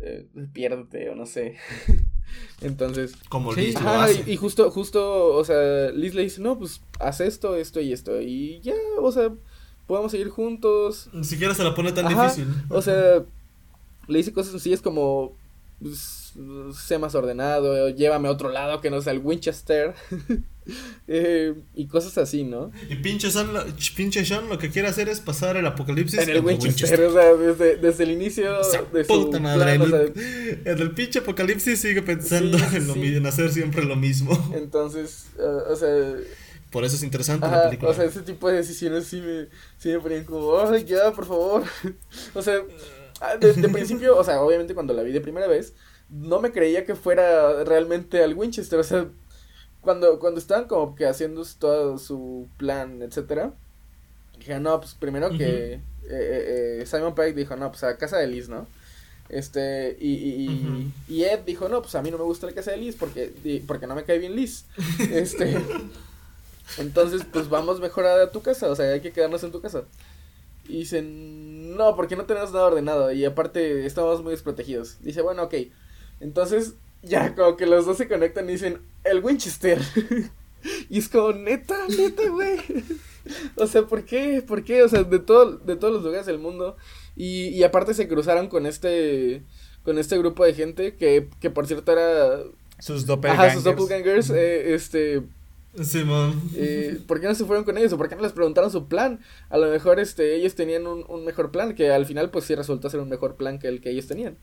eh, piérdete o no sé. Entonces, Como Sí. Liz lo Ajá, hace. y, y justo, justo, o sea, Liz le dice, no, pues haz esto, esto y esto. Y ya, o sea, podemos seguir juntos. Ni siquiera se la pone tan Ajá, difícil. O sea, le dice cosas sencillas como, pues, sé más ordenado, llévame a otro lado que no sea el Winchester. Eh, y cosas así, ¿no? Y pinche Sean, lo, pinche Sean lo que quiere hacer es pasar el apocalipsis En el Winchester, o sea, desde, desde el inicio Esa de su puta madre. plan, o en, sea, el, en el pinche apocalipsis sigue pensando Sí, en, lo, sí. en hacer siempre lo mismo. entonces, uh, o sea, Por eso es interesante la Ajá, película. o sea, ese tipo de decisiones sí me, sí me ponían como, ay, ya, por favor. o sea, ah, de, de principio, o sea, obviamente cuando la vi de primera vez, no me creía que fuera realmente al Winchester, o sea, cuando, cuando estaban como que haciendo todo su plan, etcétera, dije, no, pues primero que eh, eh, eh, Simon Pegg dijo, no, pues a casa de Liz, ¿no? Este, y, y, y- Ed dijo, no, pues a mí no me gusta la casa de Liz porque, di- porque no me cae bien Liz. Este, entonces, pues vamos mejor a tu casa, o sea, hay que quedarnos en tu casa. Y dicen, no, porque no tenemos nada ordenado y aparte estamos muy desprotegidos. Dice, bueno, ok. Entonces, ya como que los dos se conectan y dicen, el Winchester. y es como, neta, neta, güey. o sea, ¿por qué? ¿Por qué? O sea, de, todo, de todos los lugares del mundo. Y, y aparte se cruzaron con este, con este grupo de gente que, que por cierto era... Sus Ajá, doppelgangers. sus doppelgangers, eh, este... Simón. Eh, ¿Por qué no se fueron con ellos? ¿O por qué no les preguntaron su plan? A lo mejor este, ellos tenían un, un mejor plan, que al final pues sí resultó ser un mejor plan que el que ellos tenían.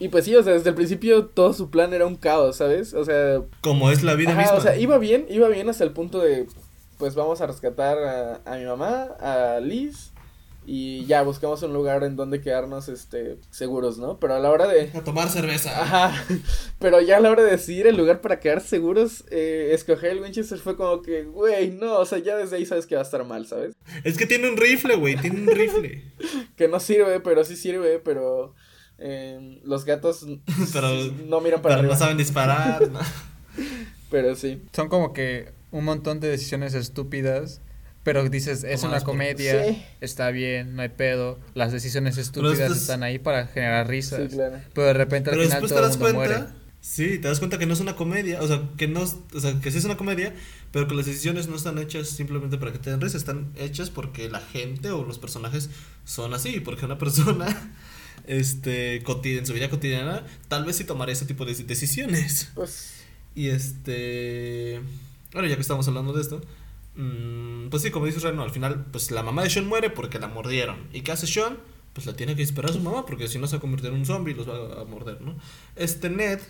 Y pues sí, o sea, desde el principio todo su plan era un caos, ¿sabes? O sea, Como es la vida ajá, misma. o sea, iba bien, iba bien hasta el punto de, pues vamos a rescatar a, a mi mamá, a Liz, y ya buscamos un lugar en donde quedarnos, este, seguros, ¿no? Pero a la hora de... A tomar cerveza. Ajá, pero ya a la hora de decidir el lugar para quedar seguros, eh, escoger el Winchester fue como que, güey, no, o sea, ya desde ahí sabes que va a estar mal, ¿sabes? Es que tiene un rifle, güey. Tiene un rifle. Que no sirve, pero sí sirve, pero eh, los gatos Pero, no miran para pero no arriba. saben disparar. no. Pero sí. Son como que un montón de decisiones estúpidas, pero dices, es una comedia, Sí. está bien, no hay pedo. Las decisiones estúpidas están ahí para generar risas. Sí, claro. Pero de repente al Pero final después te todo el das mundo cuenta. muere. Sí, te das cuenta que no es una comedia. O sea, que no. es- O sea, que sí es una comedia. Pero que las decisiones no están hechas simplemente para que te den risa. Están hechas porque la gente o los personajes son así. Porque una persona. Este. en su vida cotidiana. Tal vez sí tomaría ese tipo de decisiones. Pues Y este. Bueno, ya que estamos hablando de esto. Mm, pues sí, como dice Reno, al final, pues la mamá de Sean muere porque la mordieron. ¿Y qué hace Sean? Pues la tiene que esperar a su mamá porque si no se va a convertir en un zombie y los va a morder, ¿no? Este Ned,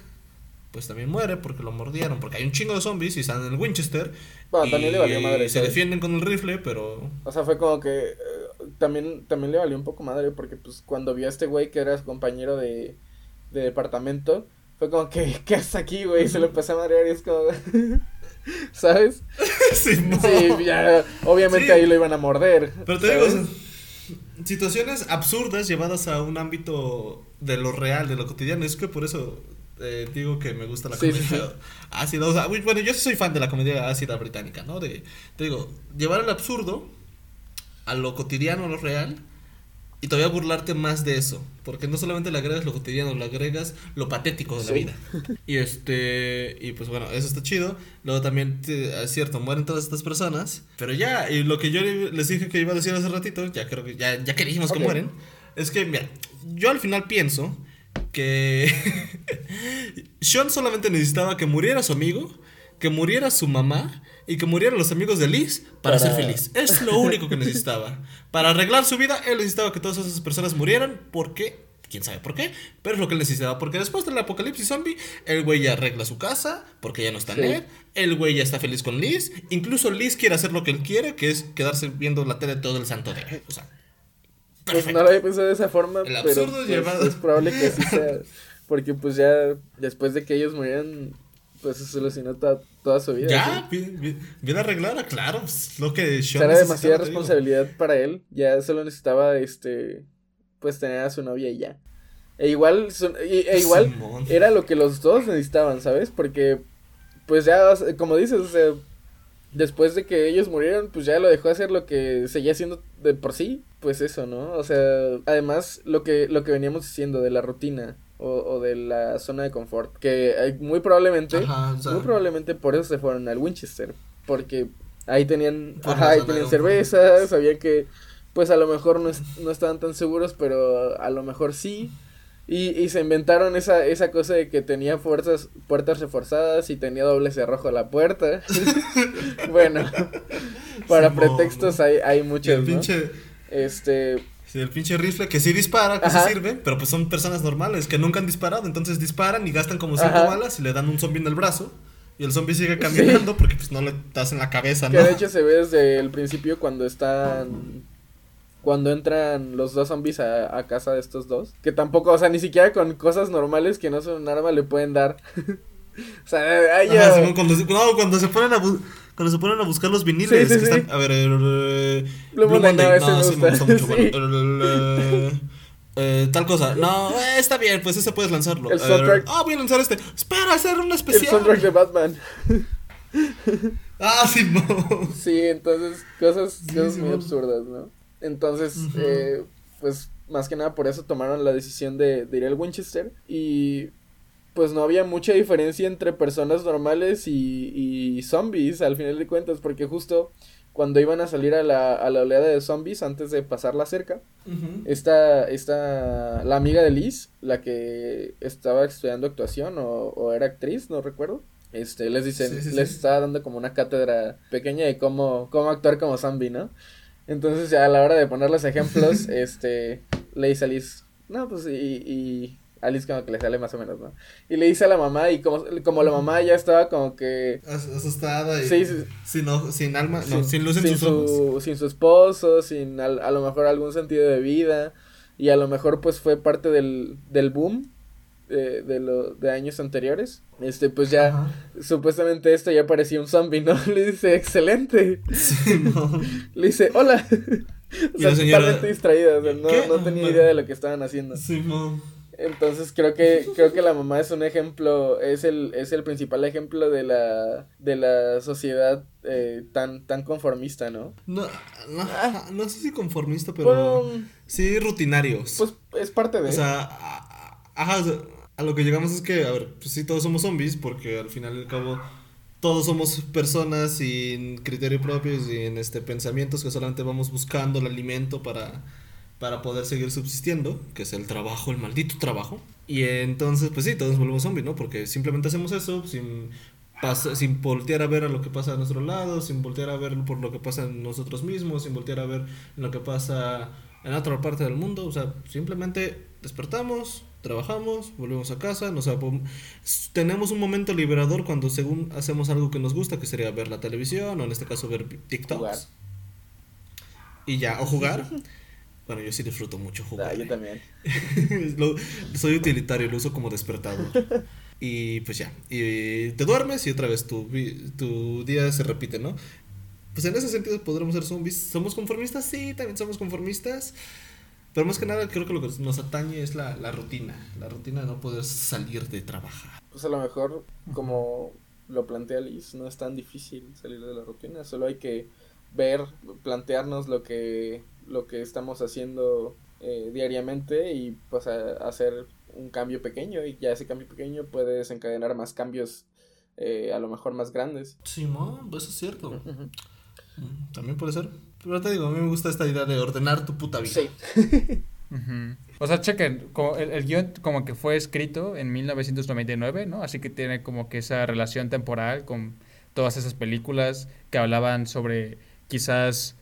pues también muere porque lo mordieron. Porque hay un chingo de zombies y están en el Winchester. Bueno, y también le valió madre, se defienden con el rifle, pero. O sea, fue como que eh, también, también le valió un poco madre porque pues cuando vio a este güey que era su compañero de, de departamento, fue como que, ¿qué haces aquí, güey? Y se lo empezó a madrear y es como, ¿sabes? Sí, ya, obviamente Sí. ahí lo iban a morder. Pero te digo, situaciones absurdas llevadas a un ámbito de lo real, de lo cotidiano. Es que por eso eh, digo que me gusta la Sí, comedia sí. ácida. O sea, bueno, yo soy fan de la comedia ácida británica, ¿no? De, te digo, llevar el absurdo a lo cotidiano, a lo real. Y todavía burlarte más de eso. Porque no solamente le agregas lo cotidiano, le agregas lo patético de la vida. Y este. Y pues bueno, eso está chido. Luego también, es cierto, mueren todas estas personas. Pero ya, y lo que yo les dije que iba a decir hace ratito, ya creo que ya, ya que dijimos que mueren. Es que, mira, yo al final pienso que. Sean solamente necesitaba que muriera su amigo, que muriera su mamá y que murieran los amigos de Liz para, Para- ser feliz. Es lo único que necesitaba. Para arreglar su vida, él necesitaba que todas esas personas murieran porque quién sabe por qué, pero es lo que él necesitaba. Porque después del apocalipsis zombie, el güey ya arregla su casa, porque ya no está Sí. Ned, el güey ya está feliz con Liz, incluso Liz quiere hacer lo que él quiere, que es quedarse viendo la tele todo el santo día. O sea, Pues no lo había pensado de esa forma, El pero absurdo pues, llevado. es probable que así sea. Porque pues ya después de que ellos murieran, pues se solucionó to- toda su vida. Ya, ¿sí? bien, bien- bien arreglada, claro, pues, lo que Sean era demasiada digo. responsabilidad para él. Ya solo necesitaba, este, pues tener a su novia y ya. E igual, son- y- e igual Simón. era lo que los dos necesitaban, ¿sabes? Porque, pues ya, como dices, o sea, después de que ellos murieron, pues ya lo dejó hacer lo que seguía haciendo de por sí, pues eso, ¿no? O sea, además, lo que, lo que veníamos diciendo de la rutina, o, de la zona de confort. Que muy probablemente, muy probablemente por eso se fueron al Winchester. Porque ahí tenían, ajá, ahí tenían cerveza, sabían que pues a lo mejor no, no estaban tan seguros, pero a lo mejor sí. Y, y se inventaron esa, esa cosa de que tenía fuerzas, puertas reforzadas y tenía doble cerrojo a la puerta. bueno, para pretextos hay, hay muchos, ¿no? Este, Sí, el pinche rifle que sí dispara, que sí sirve, pero pues son personas normales que nunca han disparado, entonces disparan y gastan como cinco balas y le dan un zombie en el brazo. Y el zombie sigue caminando porque pues no le das en la cabeza, ¿no? Que de hecho se ve desde el principio cuando están cuando entran los dos zombies a, casa de estos dos. Que tampoco, o sea, ni siquiera con cosas normales que no son un arma le pueden dar. o sea, ay, ya... cuando, no, cuando se ponen a cuando se ponen a buscar los viniles que están, a ver, eh, Blue, Monday, no, sí me gusta mucho. Eh, tal cosa. No, eh, está bien, pues ese puedes lanzarlo. El soundtrack. Ah, voy a lanzar este. Espera, hacer una especial. El soundtrack de Batman. ah, sí, no. Sí, entonces, cosas, cosas muy absurdas, ¿no? Entonces, eh, pues más que nada por eso tomaron la decisión de, ir al Winchester y pues no había mucha diferencia entre personas normales y, y, zombies al final de cuentas porque justo cuando iban a salir a la, a la oleada de zombies antes de pasar la cerca, esta, la amiga de Liz, la que estaba estudiando actuación o, o era actriz, no recuerdo, este, les dicen, les estaba dando como una cátedra pequeña de cómo, cómo actuar como zombie, ¿no? Entonces ya a la hora de poner los ejemplos, este, le dice a Liz, no, pues y, y Alice como que le sale más o menos, ¿no? Y le dice a la mamá y como, como la mamá ya estaba como que... Asustada y sin, sin alma, no, sin luz en sin sus su, Sin su esposo, sin a, a, lo mejor algún sentido de vida y a lo mejor pues fue parte del, del boom de, de, lo, de años anteriores. Este, pues ya, supuestamente esto ya parecía un zombie, ¿no? Le dice, excelente. Le dice, hola. o sea, totalmente distraída, no, no, tenía idea de lo que estaban haciendo. Sí, entonces creo que creo que la mamá es un ejemplo, es el es el principal ejemplo de la de la sociedad eh, tan tan conformista, ¿no? No no, no sé si conformista, pero sí rutinarios. Pues es parte de O sea, ajá, a lo que llegamos es que a ver, pues sí todos somos zombies porque al final y al cabo todos somos personas sin criterio propio y sin este pensamientos que solamente vamos buscando el alimento para para poder seguir subsistiendo, que es el trabajo, el maldito trabajo. Y entonces, pues sí, todos volvemos zombies, ¿no? Porque simplemente hacemos eso sin, sin voltear a ver a lo que pasa a nuestro lado, sin voltear a ver por lo que pasa en nosotros mismos, sin voltear a ver lo que pasa en otra parte del mundo. O sea, simplemente despertamos, trabajamos, volvemos a casa, nos tenemos un momento liberador cuando según hacemos algo que nos gusta, que sería ver la televisión o en este caso ver TikToks. Y ya, o jugar. Bueno, yo sí disfruto mucho jugar. Ah, yo también. soy utilitario, lo uso como despertador. y pues ya. Y te duermes y otra vez tu, tu día se repite, ¿no? Pues en ese sentido podremos ser zombies. ¿Somos conformistas? Sí, también somos conformistas. Pero más que nada creo que lo que nos atañe es la, la rutina. La rutina de no poder salir de trabajar. Pues a lo mejor, como lo plantea Liz, no es tan difícil salir de la rutina. Solo hay que ver, plantearnos lo que lo que estamos haciendo eh, diariamente y pues hacer un cambio pequeño y ya ese cambio pequeño puede desencadenar más cambios eh, a lo mejor más grandes. Sí, pues eso es cierto. Mm, también puede ser. Pero te digo, a mí me gusta esta idea de ordenar tu puta vida. Sí. O sea, chequen, como el, el, guion como que fue escrito en 1999, ¿no? Así que tiene como que esa relación temporal con todas esas películas que hablaban sobre quizás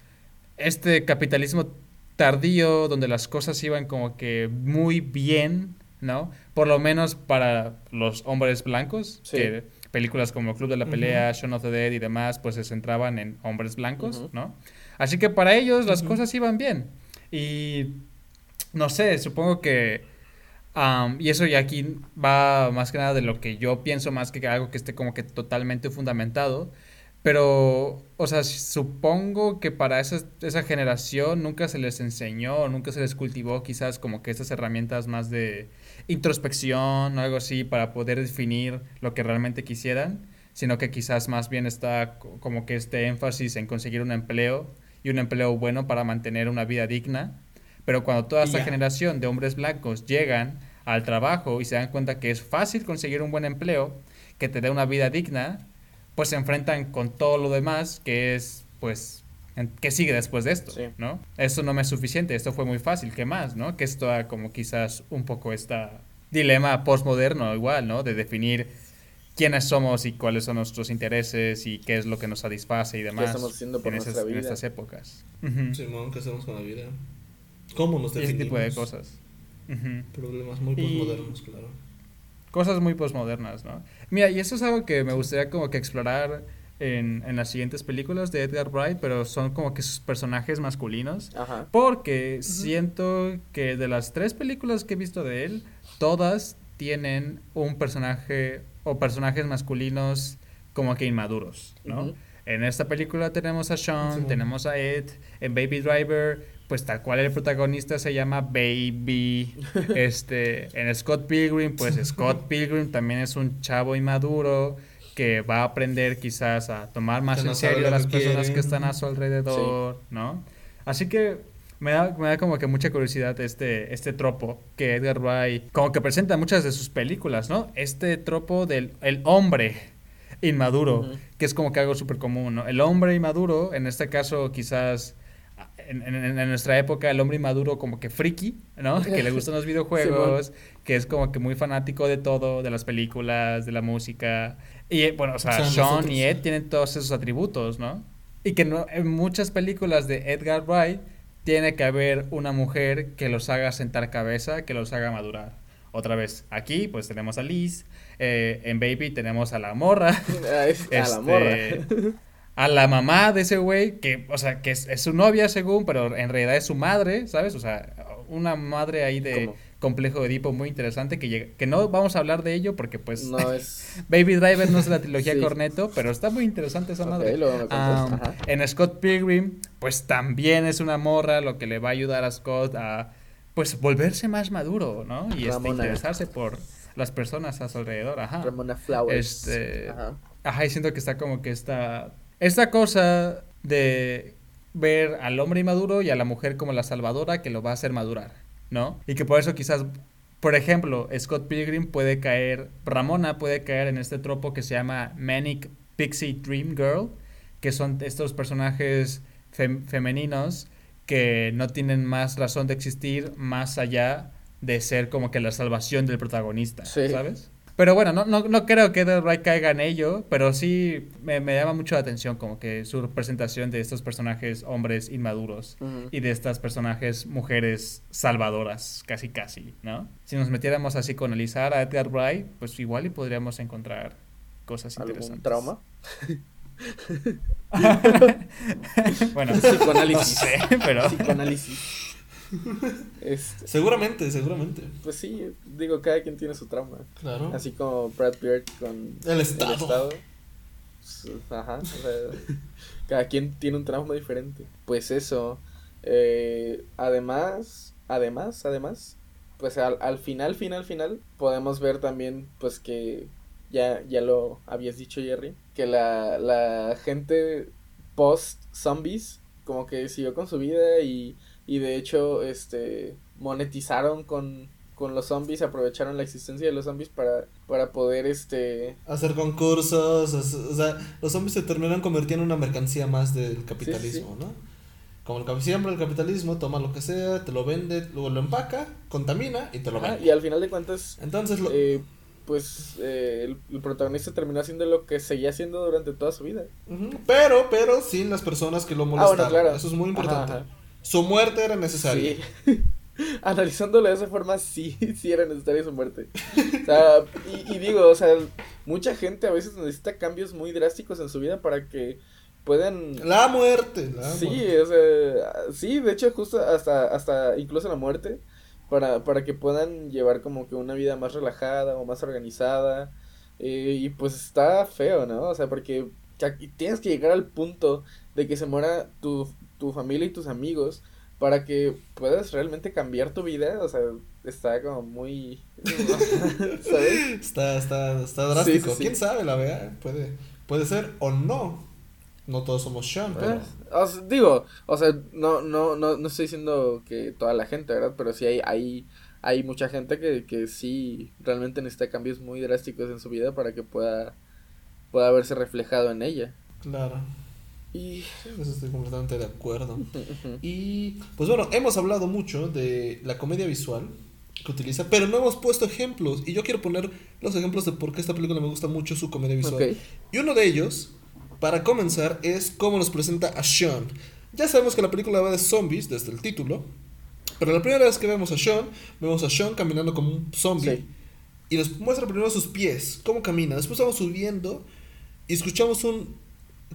este capitalismo tardío donde las cosas iban como que muy bien, ¿no? Por lo menos para los hombres blancos, que películas como Club de la Pelea, Shaun of the Dead y demás, pues se centraban en hombres blancos, ¿no? Así que para ellos las cosas iban bien. Y no sé, supongo que... y eso ya aquí va más que nada de lo que yo pienso, más que algo que esté como que totalmente fundamentado. Pero, o sea, supongo que para esa, esa generación nunca se les enseñó, nunca se les cultivó quizás como que estas herramientas más de introspección o algo así para poder definir lo que realmente quisieran, sino que quizás más bien está como que este énfasis en conseguir un empleo y un empleo bueno para mantener una vida digna. Pero cuando toda esta generación de hombres blancos llegan al trabajo y se dan cuenta que es fácil conseguir un buen empleo, que te dé una vida digna, pues se enfrentan con todo lo demás que es, pues, ¿qué sigue después de esto? ¿No? Esto no me es suficiente, esto fue muy fácil, ¿qué más? ¿No? Que esto como quizás un poco esta dilema postmoderno igual, ¿no? De definir quiénes somos y cuáles son nuestros intereses y qué es lo que nos satisface y demás. ¿Qué estamos haciendo por en, nuestra vida? en estas épocas. Simón, ¿qué hacemos con la vida? ¿Cómo nos definimos? Ese tipo de cosas. Problemas muy postmodernos, claro. Cosas muy postmodernas, ¿no? Mira, y eso es algo que me gustaría como que explorar en, en, las siguientes películas de Edgar Wright, pero son como que sus personajes masculinos. Ajá. Porque siento que de las tres películas que he visto de él, todas tienen un personaje o personajes masculinos como que inmaduros, ¿no? En esta película tenemos a Sean, tenemos a Ed, en Baby Driver, pues tal cual el protagonista se llama Baby. este, en Scott Pilgrim, pues Scott Pilgrim también es un chavo inmaduro que va a aprender quizás a tomar más en serio a las personas que están a su alrededor, ¿no? Así que me da, me da como que mucha curiosidad este, este tropo que Edgar Wright como que presenta en muchas de sus películas, ¿no? Este tropo del el hombre inmaduro, que es como que algo súper común, ¿no? El hombre inmaduro, en este caso quizás en, en, nuestra época el hombre inmaduro como que friki, ¿no? Que le gustan los videojuegos, que es como que muy fanático de todo, de las películas, de la música. Y bueno, o sea, Sean y Ed tienen todos esos atributos, ¿no? Y que no, en muchas películas de Edgar Wright tiene que haber una mujer que los haga sentar cabeza, que los haga madurar. Otra vez, aquí pues tenemos a Liz, eh, en Baby tenemos a la morra. a la morra. A la mamá de ese güey, que, o sea, que es, su novia según, pero en realidad es su madre, ¿sabes? O sea, una madre ahí de complejo de Edipo muy interesante que, que no vamos a hablar de ello porque pues no es... Baby Driver no es la trilogía Corneto, pero está muy interesante esa madre. en Scott Pilgrim, pues también es una morra lo que le va a ayudar a Scott a pues volverse más maduro, ¿no? Y este, interesarse por las personas a su alrededor, ajá. Ramona Flowers. Este, ajá. ajá, y siento que está como que esta esta cosa de ver al hombre inmaduro y a la mujer como la salvadora que lo va a hacer madurar, ¿no? Y que por eso quizás, por ejemplo, Scott Pilgrim puede caer, Ramona puede caer en este tropo que se llama Manic Pixie Dream Girl, que son estos personajes femeninos que no tienen más razón de existir más allá de ser como que la salvación del protagonista, ¿sabes? Pero bueno, no, no, no creo que Edgar Wright caiga en ello, pero sí me, llama mucho la atención como que su representación de estos personajes hombres inmaduros y de estas personajes mujeres salvadoras, casi casi, ¿no? Si nos metiéramos a psicoanalizar a Edgar Wright, pues igual y podríamos encontrar cosas ¿Algún interesantes. trauma? bueno, psicoanálisis. pero... Psicoanálisis. Este, seguramente, seguramente. Pues sí, digo, cada quien tiene su trauma. Claro. Así como Brad Pitt con el Estado. Pues, ajá. cada quien tiene un trauma diferente. Pues eso. Eh, además, además, además, pues al, al final, final, final, podemos ver también, pues que ya, ya lo habías dicho, Jerry, que la, la gente post zombies como que siguió con su vida y y de hecho este monetizaron con, con los zombies, aprovecharon la existencia de los zombies para, para poder este hacer concursos, o sea, los zombies se terminan convirtiendo en una mercancía más del capitalismo, ¿no? Como el siempre el capitalismo toma lo que sea, te lo vende, luego lo empaca, contamina y te lo vende. Y al final de cuentas, entonces eh, pues eh, el, protagonista terminó haciendo lo que seguía haciendo durante toda su vida. Pero, pero sin las personas que lo molestaron. claro. Eso es muy importante. Su muerte era necesaria. Sí. Analizándolo de esa forma, sí, sí era necesaria su muerte. O sea, y, digo, o sea, mucha gente a veces necesita cambios muy drásticos en su vida para que puedan... La muerte. La sí, o sea, sí, de hecho, justo hasta, hasta incluso la muerte, para, para que puedan llevar como que una vida más relajada o más organizada. Eh, y pues está feo, ¿no? O sea, porque tienes que llegar al punto de que se muera tu, tu familia y tus amigos para que puedas realmente cambiar tu vida, o sea, está como muy... ¿Sabes? Está, está, está drástico. ¿Quién sabe, la verdad? Puede, puede ser o no. No todos somos Sean, pero... Eh, digo, o sea, no, no, no, no estoy diciendo que toda la gente, ¿verdad? Pero sí hay, hay, hay mucha gente que, que sí realmente necesita cambios muy drásticos en su vida para que pueda, pueda verse reflejado en ella. Claro. Y Eso estoy completamente de acuerdo. Y pues bueno, hemos hablado mucho de la comedia visual que utiliza, pero no hemos puesto ejemplos. Y yo quiero poner los ejemplos de por qué esta película me gusta mucho su comedia visual. Y uno de ellos, para comenzar, es cómo nos presenta a Sean. Ya sabemos que la película va de zombies desde el título, pero la primera vez que vemos a Sean, vemos a Sean caminando como un zombie. Sí. Y nos muestra primero sus pies, cómo camina. Después vamos subiendo y escuchamos un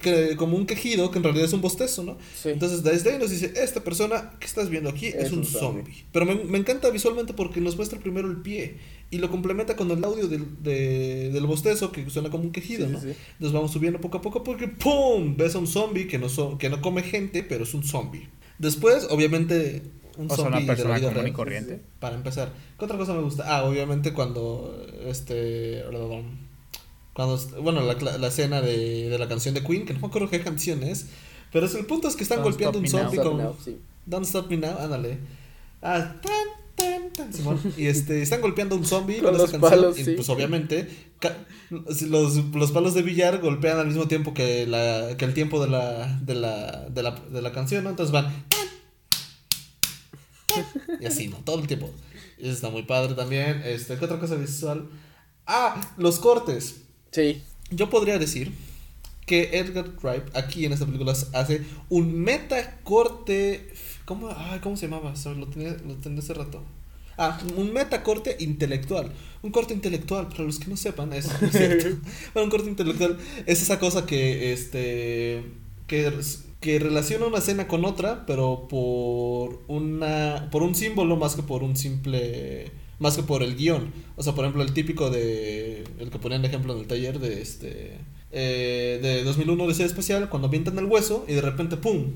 que, como un quejido que en realidad es un bostezo, ¿no? Sí. Entonces desde ahí nos dice, esta persona que estás viendo aquí es, un, zombie. Pero me, me encanta visualmente porque nos muestra primero el pie y lo complementa con el audio del, de- del bostezo que suena como un quejido, Sí, ¿no? sí. Entonces vamos subiendo poco a poco porque ¡pum! Ves a un zombie que no, so- que no come gente, pero es un zombie. Después, obviamente, un O sea, una de la persona vida común y corriente. Para empezar, ¿qué otra cosa me gusta? Ah, obviamente cuando este cuando bueno, la, la escena de, de la canción de Queen, que no me acuerdo qué canción es, pero es el punto es que están Don't golpeando un zombie Stop con now, sí. Don't Stop Me Now, ándale. Ah, tan tan tan Simón. y este están golpeando a un zombie Con esa los palos, y sí. pues obviamente los, los palos de billar golpean al mismo tiempo que la que el tiempo de la de la de la, de la canción, ¿no? Entonces van y así, ¿no? Todo el tiempo. Y eso está muy padre también. Este, ¿qué otra cosa visual? Ah, los cortes. Sí. Yo podría decir que Edgar Wright aquí en esta película hace un metacorte. ¿Cómo, ay, ¿cómo se llamaba? Lo tenía, lo tenía hace rato. Ah, un metacorte intelectual. Un corte intelectual, para los que no sepan, es no es cierto. Bueno, un corte intelectual es esa cosa que este que, que relaciona una escena con otra, pero por una por un símbolo más que por un simple más que por el guion. O sea, por ejemplo, el típico de el que ponían de ejemplo en el taller de este eh, de 2001 de serie espacial cuando avientan el hueso y de repente pum.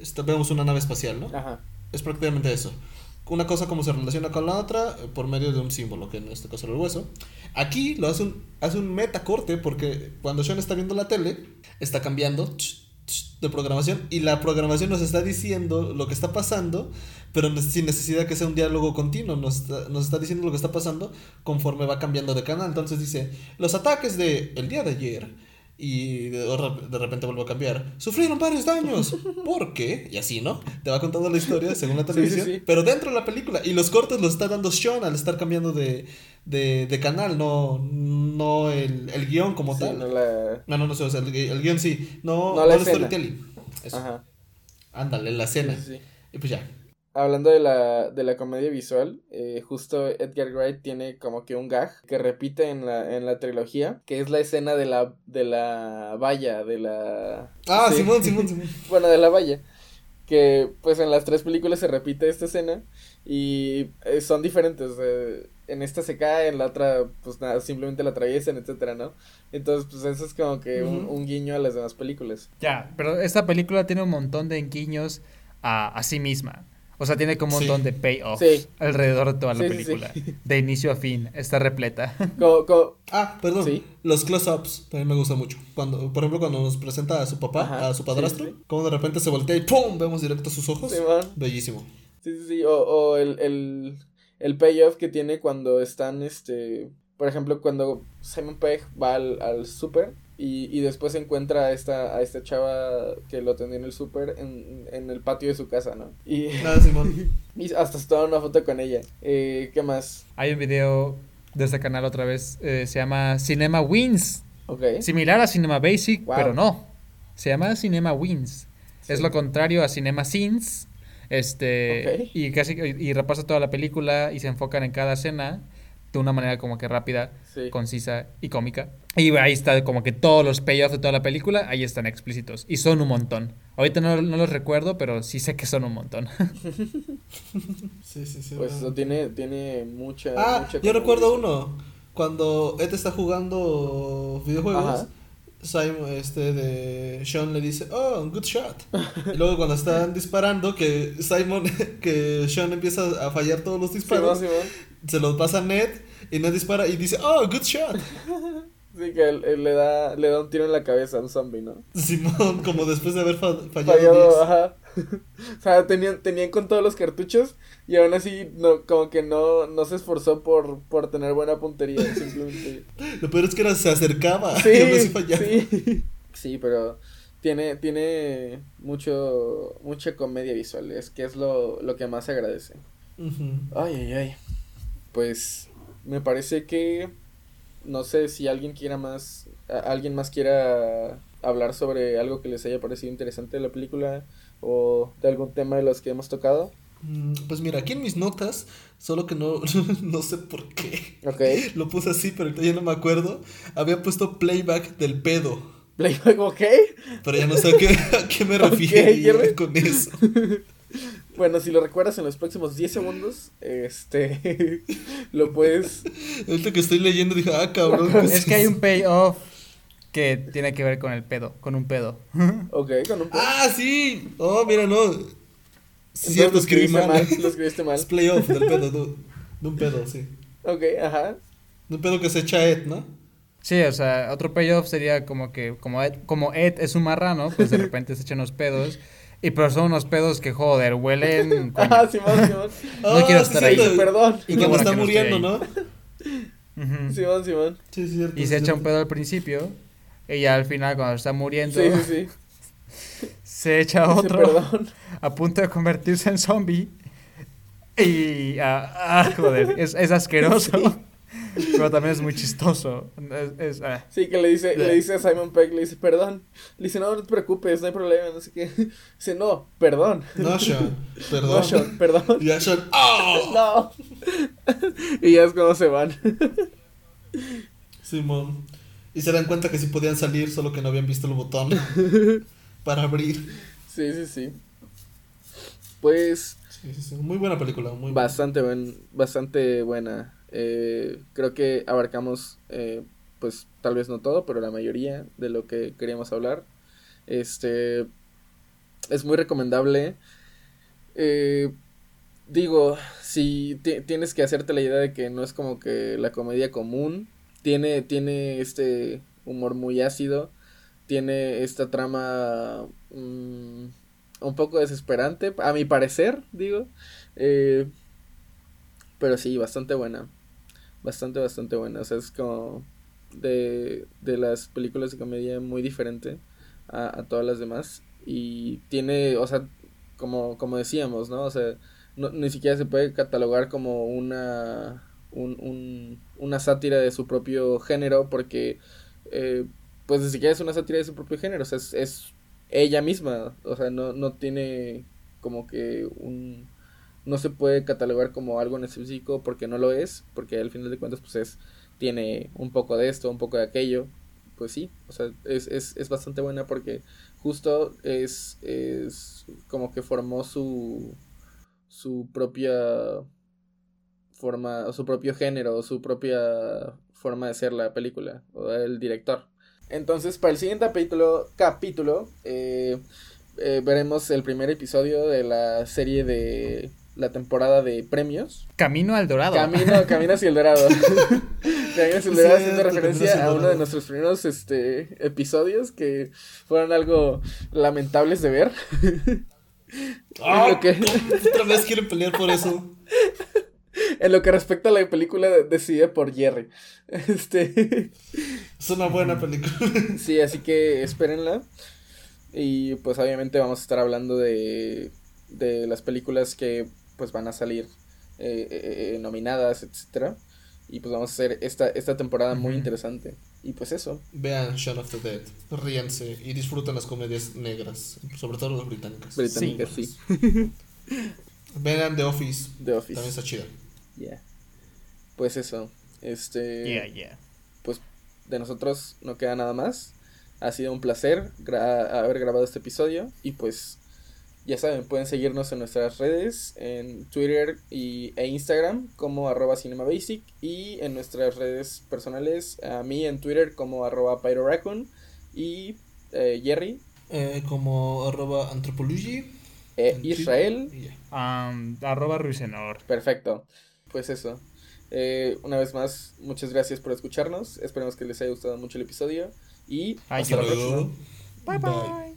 Esta- vemos una nave espacial, ¿no? Ajá. Es prácticamente eso. Una cosa como se relaciona con la otra eh, por medio de un símbolo, que en este caso era el hueso. Aquí lo hace un, hace un metacorte porque cuando Sean está viendo la tele, está cambiando ch, de programación y la programación nos está diciendo lo que está pasando, pero sin necesidad que sea un diálogo continuo. Nos está, nos está diciendo lo que está pasando conforme va cambiando de canal. Entonces dice, los ataques de el día de ayer y de, repente vuelve a cambiar. Sufrieron varios daños. ¿Por qué? Y así, ¿no? Te va contando la historia según la Sí, sí, televisión. sí. Pero dentro de la película. Y los cortes los está dando Sean al estar cambiando de, de, de canal, no, no el, el guion como tal. no la... No, no, no sé, o sea, el, el guion sí. No, No no la el escena. storytelling. Eso. Ándale, la escena. Y pues ya. Hablando de la, de la comedia visual, eh, justo Edgar Wright tiene como que un gag que repite en la, en la trilogía, que es la escena de la, de la valla, de la... Ah, Sí. Simón, Simón, Simón. Bueno, de la valla. Que pues en las tres películas se repite esta escena y eh, son diferentes. eh, en esta se cae, en la otra pues nada, simplemente la atraviesan, etcétera, ¿no? Entonces pues eso es como que un, un guiño a las demás películas. Ya, pero esta película tiene un montón de guiños a, a sí misma. O sea, tiene como un Sí. montón de payoff Sí. alrededor de toda la Sí, película. sí. De inicio a fin. Está repleta. Como- Ah, perdón. Sí. Los close-ups también me gustan mucho. Cuando, por ejemplo, cuando nos presenta a su papá, Ajá, a su padrastro, sí, sí. como de repente se voltea y ¡pum! Vemos directo sus ojos. Bellísimo. Sí, sí, sí. O, o el, el, el payoff que tiene cuando están, este, por ejemplo, cuando Simon Pegg va al, al súper y, y después encuentra a esta, a esta chava que lo atendía en el súper en, en el patio de su casa, ¿no? Y, Nada, Simón. y hasta se toma una foto con ella. Eh, ¿Qué más? Hay un video de este canal otra vez. eh, se llama Cinema Wins. Ok. Similar a Cinema Basic, Wow. pero no. Se llama Cinema Wins. Es lo contrario a Cinema Scenes. Este. Ok. Y casi y repasa toda la película y se enfocan en cada escena de una manera como que rápida, Sí. concisa y cómica. Y ahí está como que todos los payoffs de toda la película, ahí están explícitos. Y son un montón. Ahorita no, no los recuerdo, pero sí sé que son un montón. Sí, sí, sí. Pues eso tiene, tiene mucha. Ah, mucha yo recuerdo uno. Cuando Ed está jugando videojuegos, Ajá. Simon, este de Sean le dice, oh, good shot. y luego cuando están disparando, que Simon, que Sean empieza a fallar todos los disparos. Se los pasa a Ned y Ned dispara y dice, oh, good shot. Sí, que él, él le, da, le da un tiro en la cabeza a un zombie, ¿no? Simón, como después de haber fa- fallado, Fallado, 10. ajá. o sea, tenían, tenían con todos los cartuchos y aún así no, como que no, no se esforzó por, por tener buena puntería, simplemente. Lo peor es que era, se acercaba Sí, y aún así fallaba. sí. Sí, pero tiene, tiene mucho, mucha comedia visual, es que es lo, lo que más se agradece. Ay, ay, ay. Pues me parece que no sé si alguien quiera más, alguien más quiera hablar sobre algo que les haya parecido interesante de la película o de algún tema de los que hemos tocado. Mm, Pues mira, aquí en mis notas, solo que no, no sé por qué. Ok. Lo puse así, pero ahorita ya no me acuerdo. Había puesto playback del pedo. Playback, ok. Pero ya no sé a qué, a qué me refiero Jerry. con eso. Bueno, si lo recuerdas en los próximos 10 segundos, este, lo puedes... Ahorita que estoy leyendo dije, ah, cabrón. ¿qué Es que hay un payoff que tiene que ver con el pedo, con un pedo. Ok, con un... Ah, sí. Oh, mira, no. Cierto, lo escribí escribiste mal. Lo escribiste mal. Es playoff del pedo, de, de un pedo, sí. Ok, ajá. De un pedo que se echa Ed, ¿no? Sí, o sea, otro payoff sería como que, como Ed, como Ed es un marrano, pues de repente se echan unos pedos. Y pero son unos pedos que, joder, huelen. coño. Ajá, Simón, Simón. No quiero sí, estar ahí. Perdón. Y está que estoy muriendo. ¿no? Simón, Simón. Sí, sí, cierto. Y sí, se echa un pedo al principio. Y ya al final, cuando está muriendo, Sí, sí, sí. se echa otro Perdón. a punto de convertirse en zombie. Y. ah, ah, joder, es, es asqueroso. Pero también es muy chistoso. Es, es, ah. Sí, que le dice, le dice a Simon Pegg, le dice, perdón. Le dice, no, no te preocupes, no hay problema, no sé qué. Dice, no, perdón. No, Sean. Perdón. No, Sean, perdón. Y ya Sean, ¡ah! No. y ya es como se van. Simón. Y se dan cuenta que sí podían salir, solo que no habían visto el botón para abrir. Sí, sí, sí. Pues Sí, sí, sí. Muy buena película, muy buena. bastante, buen, bastante buena. Eh, creo que abarcamos, eh, pues tal vez no todo, pero la mayoría de lo que queríamos hablar. Este es muy recomendable. Eh, digo, si ti- tienes que hacerte la idea de que no es como que la comedia común, tiene, tiene este humor muy ácido, tiene esta trama mm, un poco desesperante, a mi parecer, digo, eh, pero sí, bastante buena, bastante, bastante buena, o sea, es como de, de las películas de comedia muy diferente a, todas las demás, y tiene, o sea, como, como decíamos, ¿no? O sea, no, ni siquiera se puede catalogar como una, un, un- una sátira de su propio género porque eh, pues ni siquiera es una sátira de su propio género, o sea, es, es ella misma, o sea, no, no tiene como que un... no se puede catalogar como algo en específico porque no lo es, porque al final de cuentas pues es, tiene un poco de esto, un poco de aquello, pues sí, o sea, es, es, es bastante buena porque justo es, es como que formó su, su propia forma, o su propio género, o su propia forma de ser la película, o el director. Entonces, para el siguiente capítulo, capítulo eh, eh, veremos el primer episodio de la serie de la temporada de premios. Camino al Dorado. Camino, Camino hacia el Dorado. Camino hacia el Dorado haciendo referencia a uno de nuestros primeros este, episodios que fueron algo lamentables de ver. ¡Ah! lo que- Otra vez quieren pelear por eso. En lo que respecta a la película de- decidida por Jerry. Este. Es una buena película. Sí, así que espérenla. Y pues obviamente vamos a estar hablando de, de las películas que pues van a salir eh, eh, eh, nominadas, etcétera. Y pues vamos a hacer esta, esta temporada muy interesante. Y pues eso. Vean Shaun of the Dead, ríanse y disfruten las comedias negras, sobre todo las británicas. Británica, sí. Vean The Office, The Office. también está chida. Yeah. Pues eso. Este. Yeah, yeah. Pues de nosotros no queda nada más. Ha sido un placer gra- haber grabado este episodio. Y pues ya saben, pueden seguirnos en nuestras redes, en Twitter y, e Instagram como arroba cinemabasic. Y en nuestras redes personales, a mí en Twitter como arroba pyroraccoon. Y eh, Jerry, Eh, como arroba antropology. eh, Israel. arroba Ruisenor. Perfecto. Pues eso. Eh, una vez más, muchas gracias por escucharnos. Esperemos que les haya gustado mucho el episodio. Y Ay, hasta la yo- próxima. Bye bye.